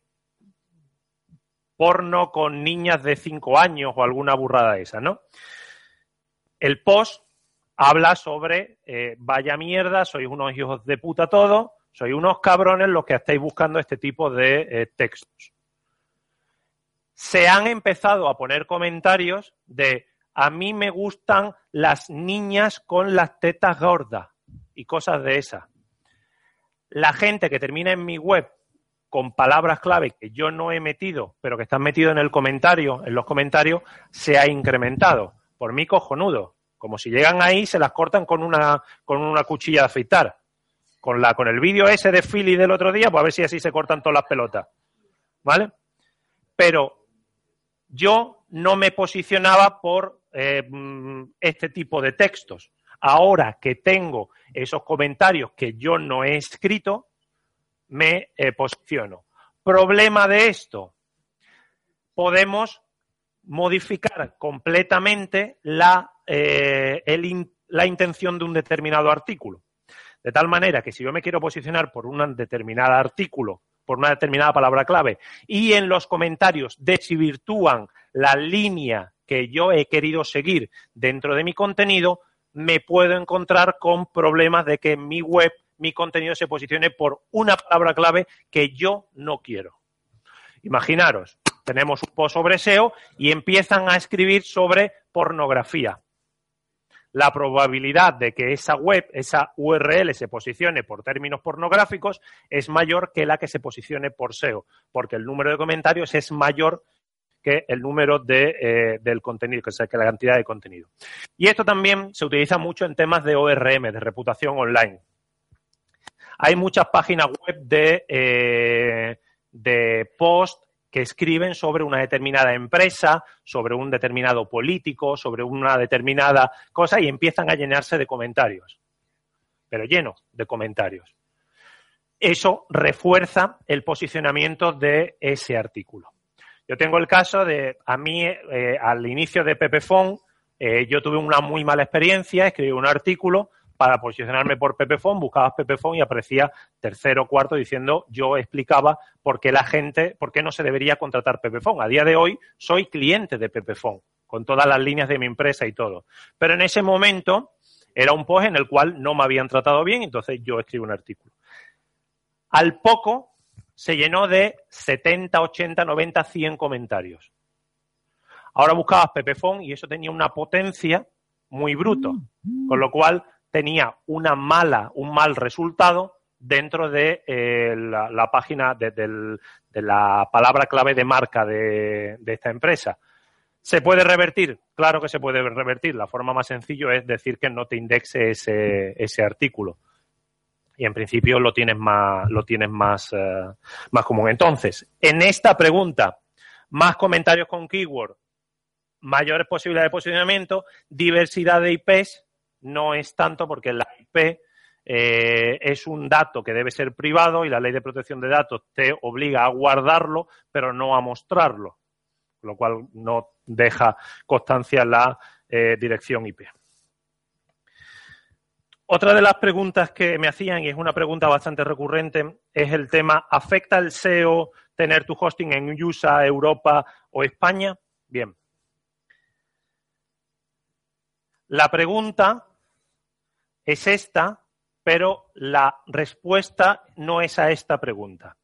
porno con niñas de 5 años o alguna burrada esa, ¿no? El post habla sobre eh, vaya mierda, sois unos hijos de puta todos, sois unos cabrones los que estáis buscando este tipo de eh, textos. Se han empezado a poner comentarios de a mí me gustan las niñas con las tetas gordas y cosas de esas. La gente que termina en mi web con palabras clave que yo no he metido, pero que están metidos en el comentario, en los comentarios, se ha incrementado. Por mí cojonudo. Como si llegan ahí, se las cortan con una, con una cuchilla de afeitar. Con, la, con el vídeo ese de Philly del otro día, pues a ver si así se cortan todas las pelotas. ¿Vale? Pero yo no me posicionaba por eh, mm, este tipo de textos. Ahora que tengo esos comentarios que yo no he escrito, me eh, posiciono. Problema de esto. Podemos modificar completamente la, eh, la intención de un determinado artículo. De tal manera que si yo me quiero posicionar por un determinado artículo, por una determinada palabra clave, y en los comentarios desvirtúan la línea que yo he querido seguir dentro de mi contenido, me puedo encontrar con problemas de que mi web mi contenido se posicione por una palabra clave que yo no quiero. Imaginaros, tenemos un post sobre SEO y empiezan a escribir sobre pornografía. La probabilidad de que esa web, esa URL se posicione por términos pornográficos es mayor que la que se posicione por SEO, porque el número de comentarios es mayor que el número de, eh, del contenido, que es la cantidad de contenido. Y esto también se utiliza mucho en temas de ORM, de reputación online. Hay muchas páginas web de, eh, de post que escriben sobre una determinada empresa, sobre un determinado político, sobre una determinada cosa y empiezan a llenarse de comentarios, pero lleno de comentarios. Eso refuerza el posicionamiento de ese artículo. Yo tengo el caso de, a mí, eh, al inicio de Pepefon, eh, yo tuve una muy mala experiencia, escribí un artículo para posicionarme por Pepefon, buscabas Pepefon y aparecía tercero o cuarto diciendo yo explicaba por qué la gente, por qué no se debería contratar Pepefon. A día de hoy soy cliente de Pepefon, con todas las líneas de mi empresa y todo. Pero en ese momento era un post en el cual no me habían tratado bien, entonces yo escribo un artículo. Al poco se llenó de 70, 80, 90, 100 comentarios. Ahora buscabas Pepefon y eso tenía una potencia muy bruto, con lo cual tenía una mala, un mal resultado dentro de eh, la, página de, la palabra clave de marca de, esta empresa. ¿Se puede revertir? Claro que se puede revertir. La forma más sencilla es decir que no te indexe ese, artículo. Y en principio lo tienes más, lo tienes más, eh, más común. Entonces, en esta pregunta, más comentarios con keyword, mayores posibilidades de posicionamiento, diversidad de IPs, no es tanto porque la IP eh, es un dato que debe ser privado y la ley de protección de datos te obliga a guardarlo, pero no a mostrarlo, lo cual no deja constancia la eh, dirección IP. Otra de las preguntas que me hacían, y es una pregunta bastante recurrente, es el tema, ¿afecta el SEO tener tu hosting en USA, Europa o España? Bien. La pregunta es esta, pero la respuesta no es a esta pregunta.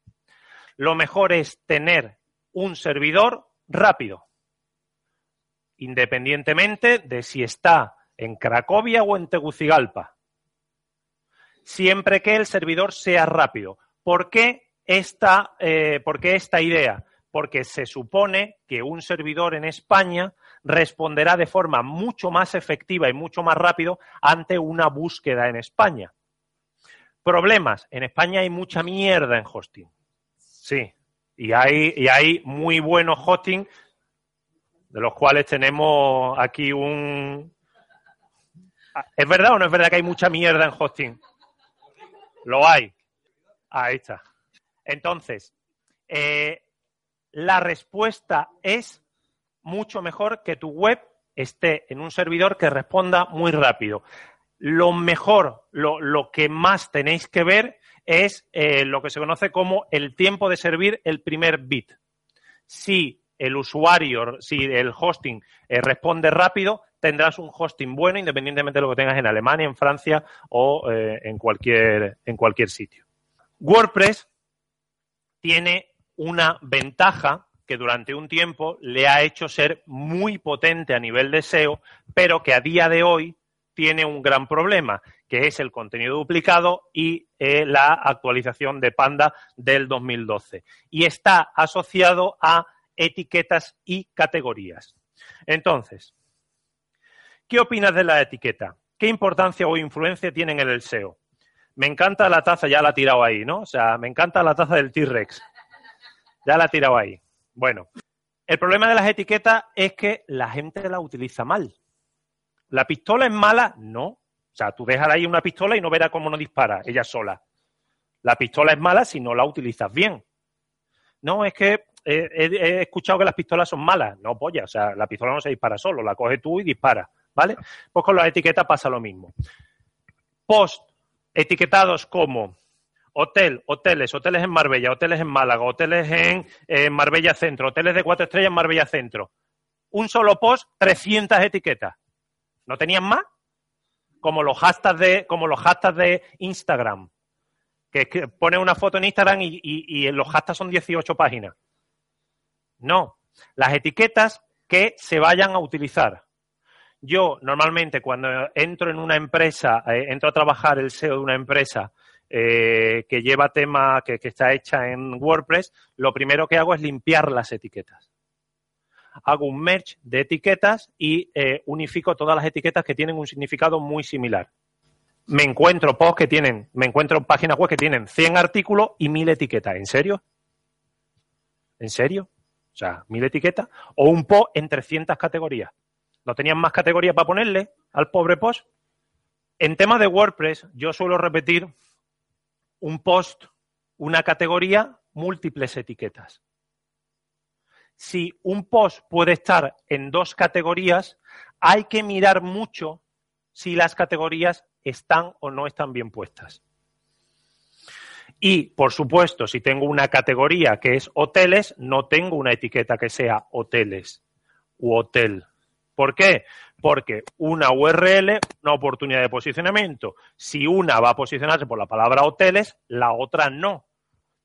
Lo mejor es tener un servidor rápido, independientemente de si está en Cracovia o en Tegucigalpa. Siempre que el servidor sea rápido. ¿Por qué esta, eh, ¿por qué esta idea? Porque se supone que un servidor en España responderá de forma mucho más efectiva y mucho más rápido ante una búsqueda en España. Problemas. En España hay mucha mierda en hosting. Sí. Y hay, y hay muy buenos hosting, de los cuales tenemos aquí un... ¿Es verdad o no es verdad que hay mucha mierda en hosting? Lo hay. Ahí está. Entonces, eh, la respuesta es mucho mejor que tu web esté en un servidor que responda muy rápido. Lo mejor, lo, que más tenéis que ver es eh, lo que se conoce como el tiempo de servir el primer bit. Si el usuario, si el hosting eh, responde rápido, tendrás un hosting bueno independientemente de lo que tengas en Alemania, en Francia o eh, en, cualquier, en cualquier sitio. WordPress tiene una ventaja que durante un tiempo le ha hecho ser muy potente a nivel de SEO, pero que a día de hoy tiene un gran problema, que es el contenido duplicado y eh, la actualización de Panda del 2012. Y está asociado a etiquetas y categorías. Entonces, ¿qué opinas de la etiqueta? ¿Qué importancia o influencia tienen en el SEO? Me encanta la taza, ya la ha tirado ahí, ¿no? O sea, me encanta la taza del T-Rex. Ya la ha tirado ahí. Bueno, el problema de las etiquetas es que la gente la utiliza mal. ¿La pistola es mala? No. O sea, tú dejas ahí una pistola y no verás cómo no dispara ella sola. La pistola es mala si no la utilizas bien. No, es que he, escuchado que las pistolas son malas. No, polla, o sea, la pistola no se dispara solo, la coges tú y dispara, ¿vale? Pues con las etiquetas pasa lo mismo. Post etiquetados como hotel, hoteles, hoteles en Marbella, hoteles en Málaga, hoteles en, en Marbella Centro, hoteles de cuatro estrellas en Marbella Centro. Un solo post, 300 etiquetas. ¿No tenían más? Como los hashtags de, como los hashtags de Instagram. Que, que pone una foto en Instagram y, y los hashtags son 18 páginas. No. Las etiquetas que se vayan a utilizar. Yo normalmente cuando entro en una empresa, eh, entro a trabajar el SEO de una empresa eh, que lleva tema que, está hecha en WordPress, lo primero que hago es limpiar las etiquetas hago un merge de etiquetas y eh, unifico todas las etiquetas que tienen un significado muy similar. Me encuentro posts que tienen, me encuentro páginas web que tienen 100 artículos y 1000 etiquetas. ¿En serio? ¿En serio? O sea, 1000 etiquetas o un post en 300 categorías. ¿No tenían más categorías para ponerle al pobre post? En tema de WordPress, yo suelo repetir un post, una categoría, múltiples etiquetas si un post puede estar en dos categorías, hay que mirar mucho si las categorías están o no están bien puestas. Y, por supuesto, si tengo una categoría que es hoteles, no tengo una etiqueta que sea hoteles u hotel. ¿Por qué? Porque una URL, una oportunidad de posicionamiento, si una va a posicionarse por la palabra hoteles, la otra no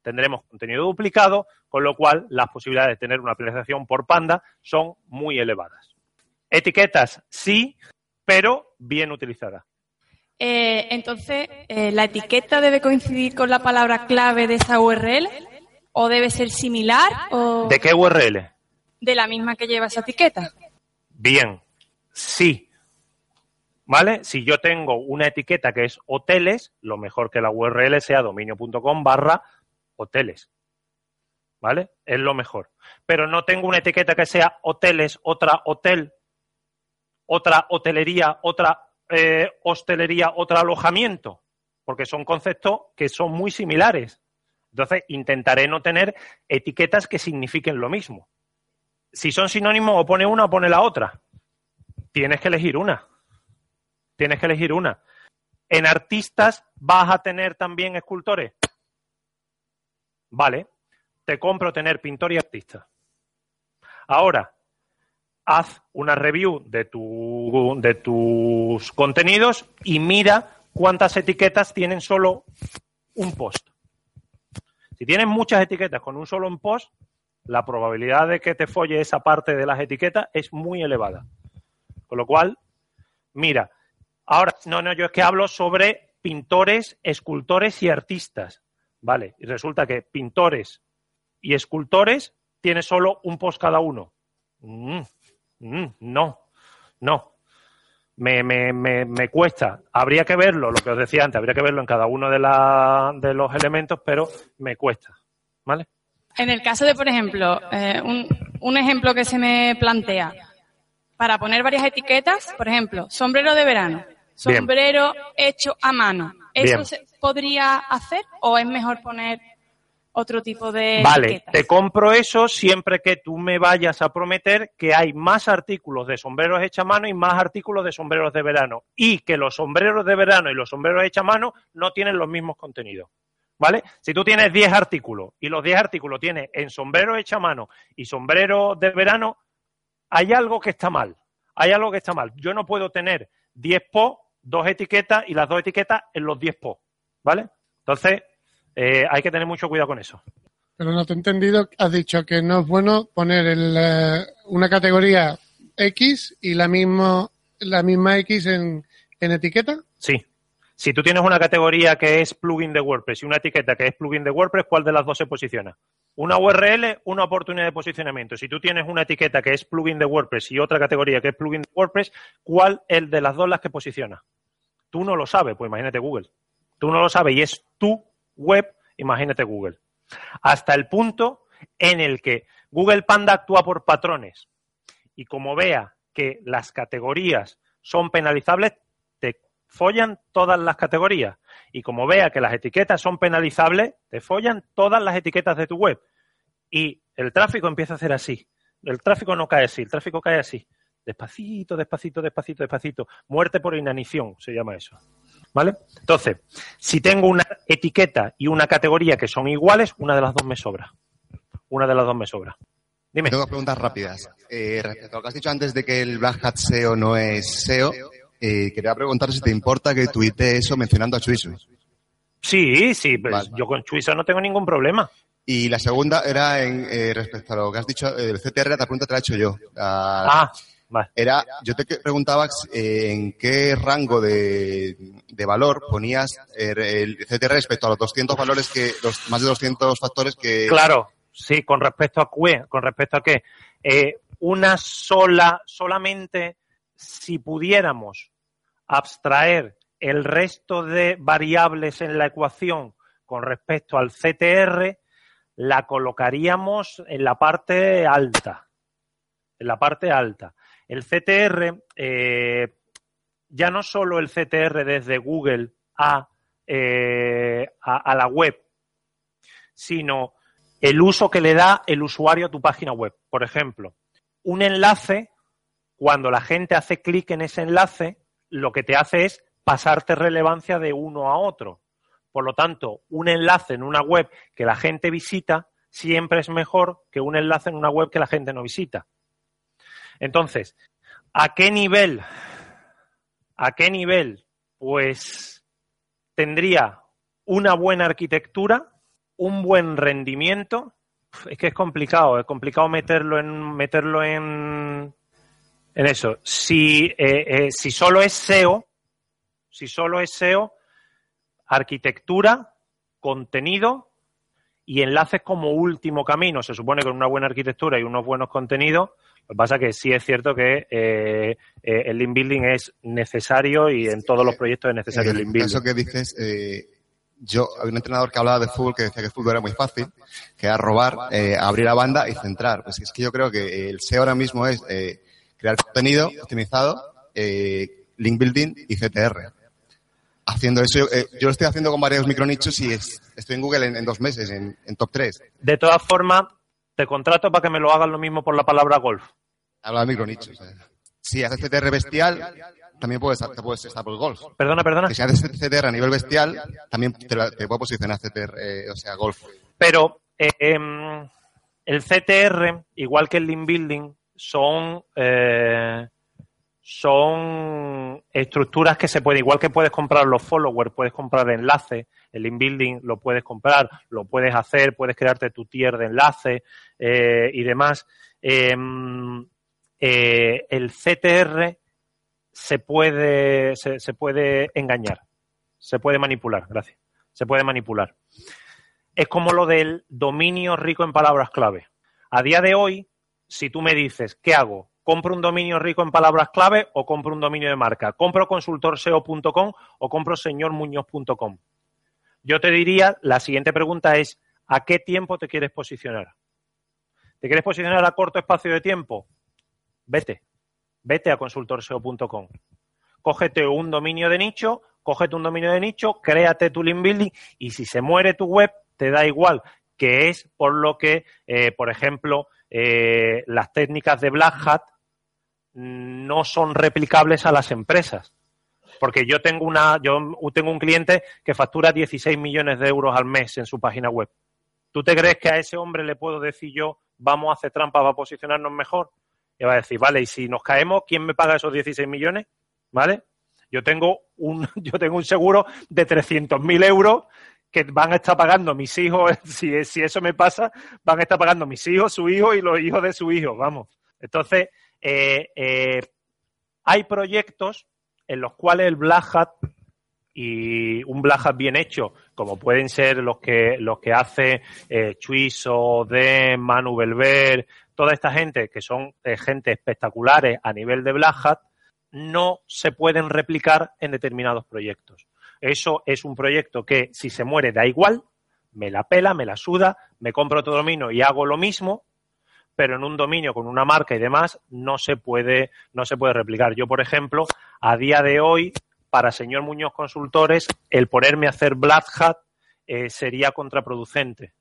tendremos contenido duplicado, con lo cual las posibilidades de tener una penalización por panda son muy elevadas. Etiquetas sí, pero bien utilizadas. Eh, entonces, eh, ¿la etiqueta debe coincidir con la palabra clave de esa URL? ¿O debe ser similar? O... ¿De qué URL? De la misma que lleva esa etiqueta. Bien, sí. ¿Vale? Si yo tengo una etiqueta que es hoteles, lo mejor que la URL sea dominio.com barra hoteles. ¿Vale? Es lo mejor. Pero no tengo una etiqueta que sea hoteles, otra hotel, otra hotelería, otra eh, hostelería, otro alojamiento, porque son conceptos que son muy similares. Entonces, intentaré no tener etiquetas que signifiquen lo mismo. Si son sinónimos, o pone una o pone la otra. Tienes que elegir una. Tienes que elegir una. En artistas vas a tener también escultores. Vale, te compro tener pintor y artista. Ahora, haz una review de, de tus contenidos y mira cuántas etiquetas tienen solo un post. Si tienes muchas etiquetas con un solo post, la probabilidad de que te folle esa parte de las etiquetas es muy elevada. Con lo cual, mira, ahora, no, no, yo es que hablo sobre pintores, escultores y artistas. Vale, y resulta que pintores y escultores tiene solo un post cada uno. Mm, mm, no, no. Me, me, me, me, cuesta. Habría que verlo, lo que os decía antes, habría que verlo en cada uno de, la, de los elementos, pero me cuesta. ¿Vale? En el caso de, por ejemplo, eh, un, un ejemplo que se me plantea, para poner varias etiquetas, por ejemplo, sombrero de verano, sombrero hecho a mano. ¿Eso se podría hacer o es mejor poner otro tipo de Vale, te compro eso siempre que tú me vayas a prometer que hay más artículos de sombreros hechos a mano y más artículos de sombreros de verano y que los sombreros de verano y los sombreros hechos a mano no tienen los mismos contenidos. ¿Vale? Si tú tienes 10 artículos y los 10 artículos tienes en sombrero hecho a mano y sombrero de verano, hay algo que está mal. hay algo que está mal. Yo no puedo tener 10 posts, dos etiquetas y las dos etiquetas en los 10 posts, ¿vale? Entonces, eh, hay que tener mucho cuidado con eso. Pero no te he entendido, has dicho que no es bueno poner eh, una categoría X y la, misma la misma X en, en etiqueta. Sí. Si tú tienes una categoría que es plugin de WordPress y una etiqueta que es plugin de WordPress, ¿cuál de las dos se posiciona? Una URL, una oportunidad de posicionamiento. Si tú tienes una etiqueta que es plugin de WordPress y otra categoría que es plugin de WordPress, ¿cuál es de las dos las que posiciona? Tú no lo sabes, pues imagínate Google. Tú no lo sabes y es tu web, imagínate Google. Hasta el punto en el que Google Panda actúa por patrones y como vea que las categorías son penalizables, follan todas las categorías. Y como vea que las etiquetas son penalizables, te follan todas las etiquetas de tu web. Y el tráfico empieza a hacer así. El tráfico no cae así, el tráfico cae así. Despacito, despacito, despacito, despacito. Muerte por inanición se llama eso. ¿Vale? Entonces, si tengo una etiqueta y una categoría que son iguales, una de las dos me sobra. Una de las dos me sobra. Dime. Tengo preguntas rápidas. Eh, respecto a lo que has dicho antes de que el Black Hat SEO no es SEO, eh, quería preguntar si te importa que tuite eso mencionando a Chuiso. Sí, sí, pues yo con Chuiso no tengo ningún problema. Y la segunda era en, eh, respecto a lo que has dicho del CTR, la pregunta te la he hecho yo. ah, era, yo te preguntaba eh, en qué rango de, valor ponías el CTR respecto a los 200 valores que, los más de 200 factores que. Claro, sí, con respecto a qué, con respecto a qué. Eh, una sola, solamente si pudiéramos abstraer el resto de variables en la ecuación con respecto al CTR, la colocaríamos en la parte alta. En la parte alta. El CTR, eh, ya no solo el CTR desde Google eh, a, a, la web, sino el uso que le da el usuario a tu página web. Por ejemplo, un enlace, cuando la gente hace clic en ese enlace, lo que te hace es pasarte relevancia de uno a otro. Por lo tanto, un enlace en una web que la gente visita siempre es mejor que un enlace en una web que la gente no visita. Entonces, ¿a qué nivel? ¿A qué nivel? Pues tendría una buena arquitectura, un buen rendimiento. Es que es complicado, es complicado meterlo en meterlo en, en eso. Si, eh, eh, si solo es SEO, si solo es SEO, arquitectura, contenido y enlaces como último camino. Se supone que con una buena arquitectura y unos buenos contenidos lo que pasa es que sí es cierto que eh, eh, el link building es necesario y en todos los proyectos es necesario el link building. Eso que dices, eh, yo había un entrenador que hablaba de fútbol que decía que el fútbol era muy fácil, que era robar, abrir la banda y centrar. Pues es que yo creo que el SEO ahora mismo es crear contenido optimizado, link building y CTR. Haciendo eso, yo, lo estoy haciendo con varios micronichos y estoy en Google en, dos meses, en, en top 3. De todas formas, te contrato para que me lo hagan lo mismo por la palabra golf. Habla de micronichos. Eh. Si haces CTR bestial, también puedes, te puedes estar por golf. Perdona, perdona. si haces CTR a nivel bestial, también te, te puedo posicionar CTR, eh, o sea, golf. Pero eh, em, el CTR, igual que el link building, son son estructuras que se pueden, igual que puedes comprar los followers, puedes comprar enlaces, el inbuilding lo puedes comprar, lo puedes hacer, puedes crearte tu tier de enlace eh, y demás. Em, eh, el CTR se puede, se, se puede engañar, se puede manipular, gracias, se puede manipular. Es como lo del dominio rico en palabras clave. A día de hoy, si tú me dices, ¿qué hago? ¿Compro un dominio rico en palabras clave o compro un dominio de marca? ¿Compro consultorseo.com o compro señormuñoz.com? Yo te diría, la siguiente pregunta es, ¿a qué tiempo te quieres posicionar? ¿Te quieres posicionar a corto espacio de tiempo? Vete, vete a consultorseo.com. Cógete un dominio de nicho, cógete un dominio de nicho, créate tu link building y si se muere tu web, te da igual, que es por lo que, eh, por ejemplo, eh, las técnicas de Black Hat no son replicables a las empresas. Porque yo tengo una, yo tengo un cliente que factura 16 millones de euros al mes en su página web. ¿Tú te crees que a ese hombre le puedo decir yo, vamos a hacer trampas, va a posicionarnos mejor? Y va a decir, vale, y si nos caemos, ¿quién me paga esos 16 millones? ¿Vale? Yo tengo un, yo tengo un seguro de 300.000 euros que van a estar pagando mis hijos, si, si eso me pasa, van a estar pagando mis hijos, su hijo y los hijos de su hijo, vamos. Entonces, eh, eh, hay proyectos en los cuales el Black Hat y un Black Hat bien hecho, como pueden ser los que, los que hace eh, Chuiso, De, Manu Belver, toda esta gente que son eh, gente espectaculares a nivel de Black Hat, no se pueden replicar en determinados proyectos. Eso es un proyecto que si se muere da igual, me la pela, me la suda, me compro otro dominio y hago lo mismo, pero en un dominio con una marca y demás no se puede, no se puede replicar. Yo, por ejemplo, a día de hoy, para señor Muñoz Consultores, el ponerme a hacer Black Hat eh, sería contraproducente.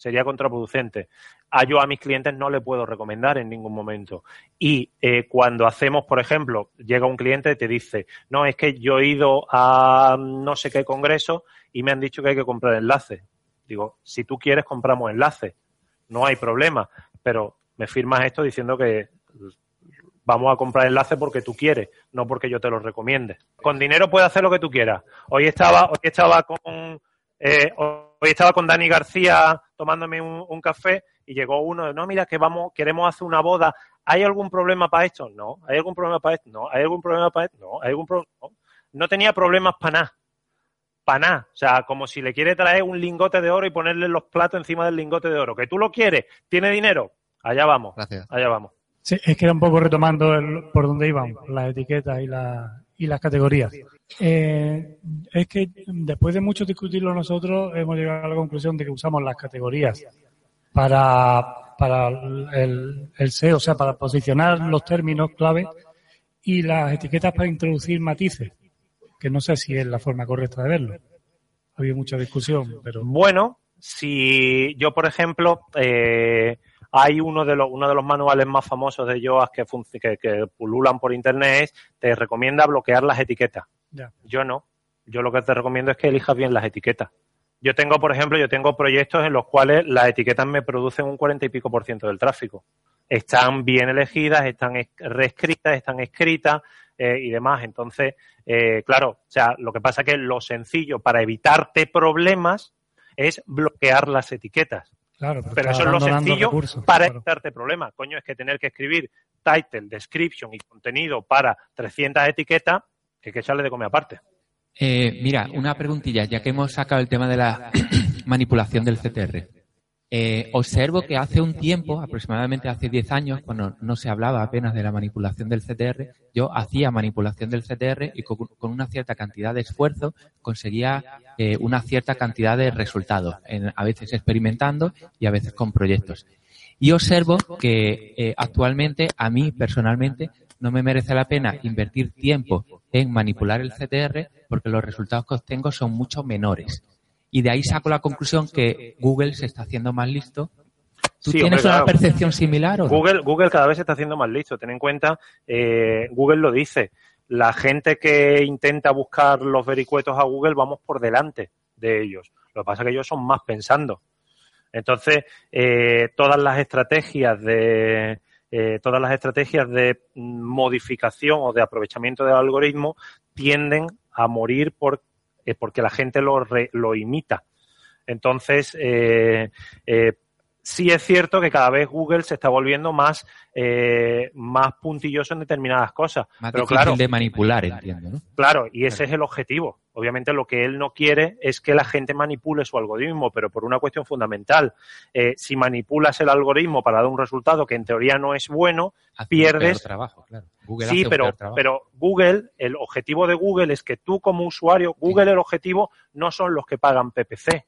Sería contraproducente. A yo a mis clientes no le puedo recomendar en ningún momento. Y eh, cuando hacemos, por ejemplo, llega un cliente y te dice, no, es que yo he ido a no sé qué congreso y me han dicho que hay que comprar enlace. Digo, si tú quieres, compramos enlace no hay problema, pero me firmas esto diciendo que vamos a comprar enlace porque tú quieres, no porque yo te lo recomiende. Con dinero puedes hacer lo que tú quieras. Hoy estaba, hoy estaba con eh, hoy estaba con Dani García tomándome un, café y llegó uno, no, mira que vamos, queremos hacer una boda. ¿Hay algún problema para esto? No. ¿Hay algún problema para esto? No. ¿Hay algún problema para esto? No. ¿Hay algún problema? No. no tenía problemas para nada para nada. O sea, como si le quiere traer un lingote de oro y ponerle los platos encima del lingote de oro. Que tú lo quieres, tiene dinero, allá vamos. Gracias. Allá vamos. Sí, es que era un poco retomando por donde íbamos, las etiquetas y, la, y las categorías. Eh, es que después de mucho discutirlo nosotros hemos llegado a la conclusión de que usamos las categorías para, para el, el o sea, para posicionar los términos clave y las etiquetas para introducir matices que no sé si es la forma correcta de verlo. Había mucha discusión, pero... Bueno, si yo, por ejemplo, eh, hay uno de, los, uno de los manuales más famosos de Yoast que, que, que, pululan por internet, te recomienda bloquear las etiquetas. Yo no. Yo lo que te recomiendo es que elijas bien las etiquetas. Yo tengo, por ejemplo, yo tengo proyectos en los cuales las etiquetas me producen un cuarenta y pico por ciento del tráfico. Están bien elegidas, están reescritas, están escritas, eh, y demás. Entonces, eh, claro, o sea, lo que pasa es que lo sencillo para evitarte problemas es bloquear las etiquetas. Claro, pero, eso es lo sencillo para evitarte problemas. Coño, es que tener que escribir title, description y contenido para 300 etiquetas, que que echarle de comer aparte. Eh, mira, una preguntilla, ya que hemos sacado el tema de la manipulación del CTR. Eh, observo que hace un tiempo, aproximadamente hace 10 años, cuando no se hablaba apenas de la manipulación del CTR, yo hacía manipulación del CTR y con, una cierta cantidad de esfuerzo conseguía eh, una cierta cantidad de resultados, a veces experimentando y a veces con proyectos. Y observo que eh, actualmente, a mí personalmente, no me merece la pena invertir tiempo en manipular el CTR porque los resultados que obtengo son mucho menores. Y de ahí saco la conclusión que Google se está haciendo más listo. ¿Tú tienes una percepción similar? ¿o Google, Google cada vez se está haciendo más listo. Ten en cuenta, eh, Google lo dice. La gente que intenta buscar los vericuetos a Google, vamos por delante de ellos. Lo que pasa es que ellos son más pensando. Entonces, eh, todas las estrategias de eh, todas las estrategias de modificación o de aprovechamiento del algoritmo tienden a morir por eh, porque la gente lo, lo imita. Entonces, eh, eh, sí es cierto que cada vez Google se está volviendo más, más puntilloso en determinadas cosas. Más pero difícil de manipular, entiendo, ¿no? Claro, y ese es el objetivo. Obviamente lo que él no quiere es que la gente manipule su algoritmo, pero por una cuestión fundamental. si manipulas el algoritmo para dar un resultado que en teoría no es bueno, pierdes. trabajo, claro sí, pero, pero Google, el objetivo de Google es que tú como usuario, Google el objetivo no son los que pagan PPC.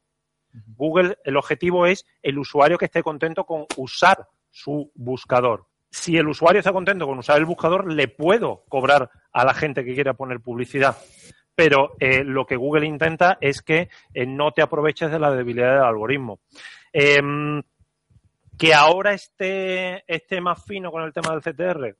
Google el objetivo es el usuario que esté contento con usar su buscador. Si el usuario está contento con usar el buscador, le puedo cobrar a la gente que quiera poner publicidad. Pero eh, lo que Google intenta es que eh, no te aproveches de la debilidad del algoritmo. Em, que ahora esté, esté más fino con el tema del CTR,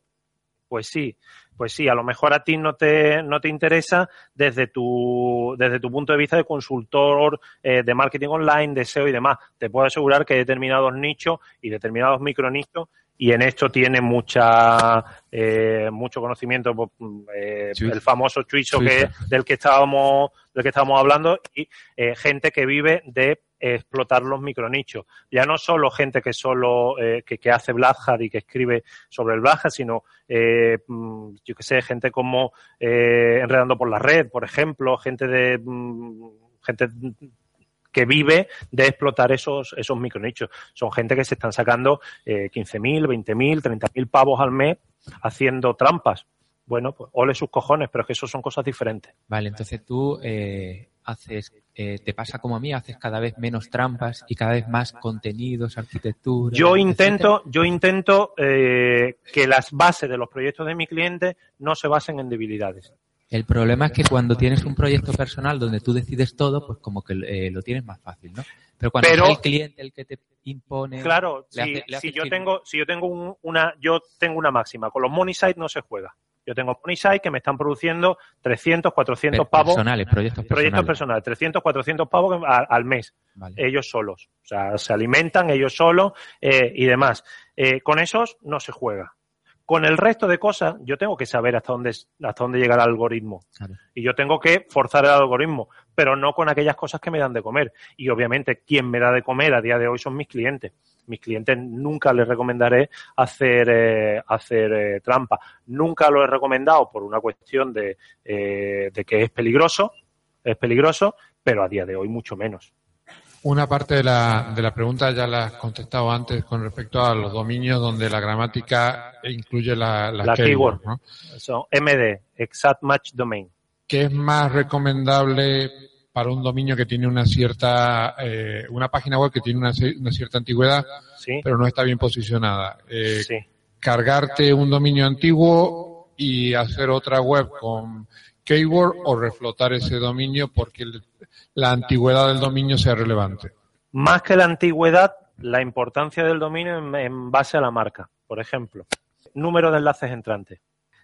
pues sí, pues sí, a lo mejor a ti no te, no te interesa desde tu, desde tu punto de vista de consultor eh, de marketing online, de SEO y demás. Te puedo asegurar que determinados nichos y determinados micronichos y en esto tiene mucha eh, mucho conocimiento pues, eh, el famoso Chuicho que del que estábamos del que estábamos hablando y eh, gente que vive de explotar los micronichos. Ya no solo gente que solo que, que, hace Black y que escribe sobre el Black sino mm, yo que sé gente como enredando por la red por ejemplo gente de mm, gente que vive de explotar esos, esos micronichos. Son gente que se están sacando eh, 15.000, 20.000, 30.000 pavos al mes haciendo trampas. Bueno, pues ole sus cojones, pero es que eso son cosas diferentes. Vale, entonces tú eh, haces, eh, te pasa como a mí, haces cada vez menos trampas y cada vez más contenidos, arquitectura. Yo intento, yo intento eh, que las bases de los proyectos de mi cliente no se basen en debilidades. El problema es que cuando tienes un proyecto personal donde tú decides todo, pues como que eh, lo tienes más fácil, ¿no? Pero cuando es el cliente el que te impone. Claro, si, yo tengo, si yo tengo una, yo tengo una máxima, con los money site no se juega. Yo tengo money site que me están produciendo 300, 400 pavos. Personales, proyectos personales. Proyectos personales, 300, 400 pavos al, mes. Ellos solos. O sea, se alimentan ellos solos eh, y demás. Eh, con esos no se juega. Con el resto de cosas, yo tengo que saber hasta dónde, hasta dónde llega el algoritmo. Y yo tengo que forzar el algoritmo, pero no con aquellas cosas que me dan de comer. Y obviamente, quien me da de comer a día de hoy son mis clientes. Mis clientes nunca les recomendaré hacer, eh, hacer eh, trampa. Nunca lo he recomendado por una cuestión de, eh, de que es peligroso, es peligroso, pero a día de hoy mucho menos. Una parte de la, de la pregunta ya la has contestado antes con respecto a los dominios donde la gramática incluye la, la, keyword. ¿no? MD, Exact Match Domain. ¿Qué es más recomendable para un dominio que tiene una cierta, eh, una página web que tiene una, una cierta antigüedad, pero no está bien posicionada? Eh, ¿Cargarte un dominio antiguo y hacer otra web con keyword o reflotar ese dominio porque la antigüedad del dominio sea relevante. Más que la antigüedad, la importancia del dominio en, base a la marca. Por ejemplo, número de enlaces entrantes.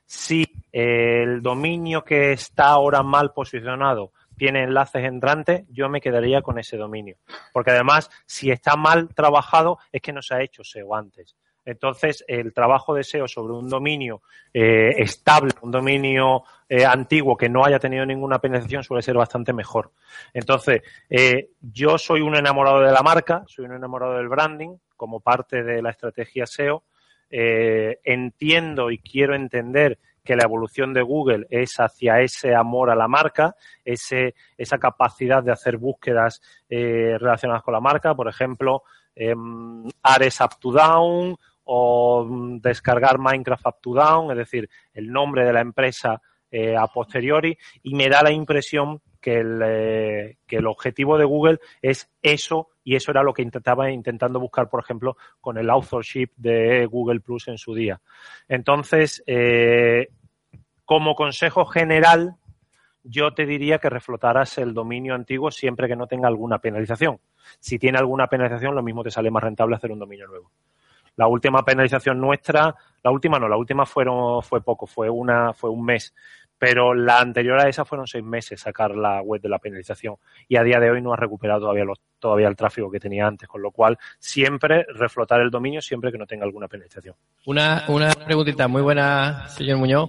Si el dominio que está ahora mal posicionado tiene enlaces entrantes, yo me quedaría con ese dominio. Porque además, si está mal trabajado, es que no se ha hecho SEO antes. Entonces, el trabajo de SEO sobre un dominio eh, estable, un dominio eh, antiguo que no haya tenido ninguna penetración suele ser bastante mejor. Entonces, eh, yo soy un enamorado de la marca, soy un enamorado del branding como parte de la estrategia SEO. entiendo y quiero entender que la evolución de Google es hacia ese amor a la marca, ese, esa capacidad de hacer búsquedas relacionadas con la marca, por ejemplo, em, Ares Up to Down o mm, descargar Minecraft Up to Down, es decir, el nombre de la empresa eh, a posteriori, y me da la impresión que el, eh, que el objetivo de Google es eso, y eso era lo que intentaba intentando buscar, por ejemplo, con el authorship de Google Plus en su día. Entonces, eh, como consejo general, yo te diría que reflotaras el dominio antiguo siempre que no tenga alguna penalización. Si tiene alguna penalización, lo mismo te sale más rentable hacer un dominio nuevo. La última penalización nuestra, la última no, la última fueron, fue poco, fue una, fue un mes. Pero la anterior a esa fueron seis meses sacar la web de la penalización. Y a día de hoy no ha recuperado todavía los, todavía el tráfico que tenía antes, con lo cual siempre reflotar el dominio siempre que no tenga alguna penalización. Una, una preguntita muy buena, señor Muñoz.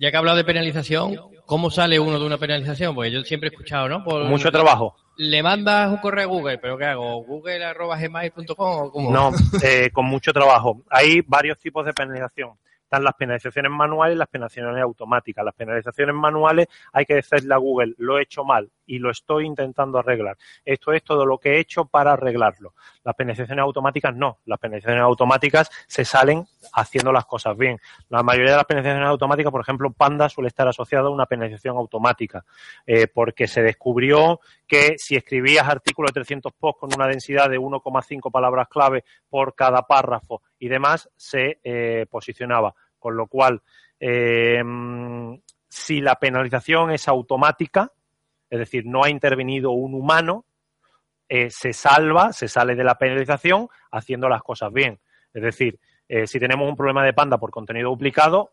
Ya que ha hablado de penalización, ¿cómo sale uno de una penalización? Porque yo siempre he escuchado, ¿no? Mucho trabajo le mandas un correo a Google, pero ¿qué hago? ¿Google.gmail.com o cómo? No, eh, con mucho trabajo. Hay varios tipos de penalización. Están las penalizaciones manuales y las penalizaciones automáticas. Las penalizaciones manuales hay que decirle a Google, lo he hecho mal y lo estoy intentando arreglar. Esto es todo lo que he hecho para arreglarlo. Las penalizaciones automáticas no. Las penalizaciones automáticas se salen haciendo las cosas bien. La mayoría de las penalizaciones automáticas, por ejemplo, Panda suele estar asociado a una penalización automática, eh, porque se descubrió que si escribías artículos de 300 posts con una densidad de 1,5 palabras clave por cada párrafo y demás, se eh, posicionaba. Con lo cual, eh, si la penalización es automática, es decir, no ha intervenido un humano, eh, se salva, se sale de la penalización haciendo las cosas bien. Es decir, eh, si tenemos un problema de panda por contenido duplicado,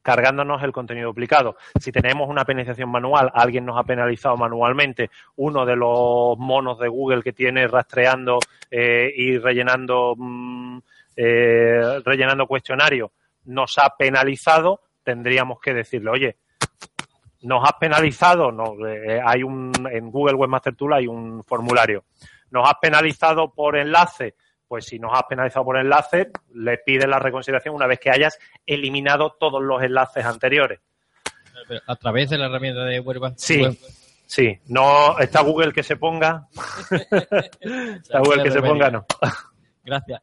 cargándonos el contenido duplicado. Si tenemos una penalización manual, alguien nos ha penalizado manualmente uno de los monos de Google que tiene rastreando eh, y rellenando mm, eh, rellenando cuestionario nos ha penalizado, tendríamos que decirle, oye, nos has penalizado, no, eh, hay un, en Google Webmaster Tool hay un formulario, nos has penalizado por enlace, pues si nos has penalizado por enlace, le pides la reconsideración una vez que hayas eliminado todos los enlaces anteriores. a través de la herramienta de Webmaster Sí, sí, no, está Google que se ponga, está Google que se ponga, no. Gracias.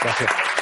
Gracias.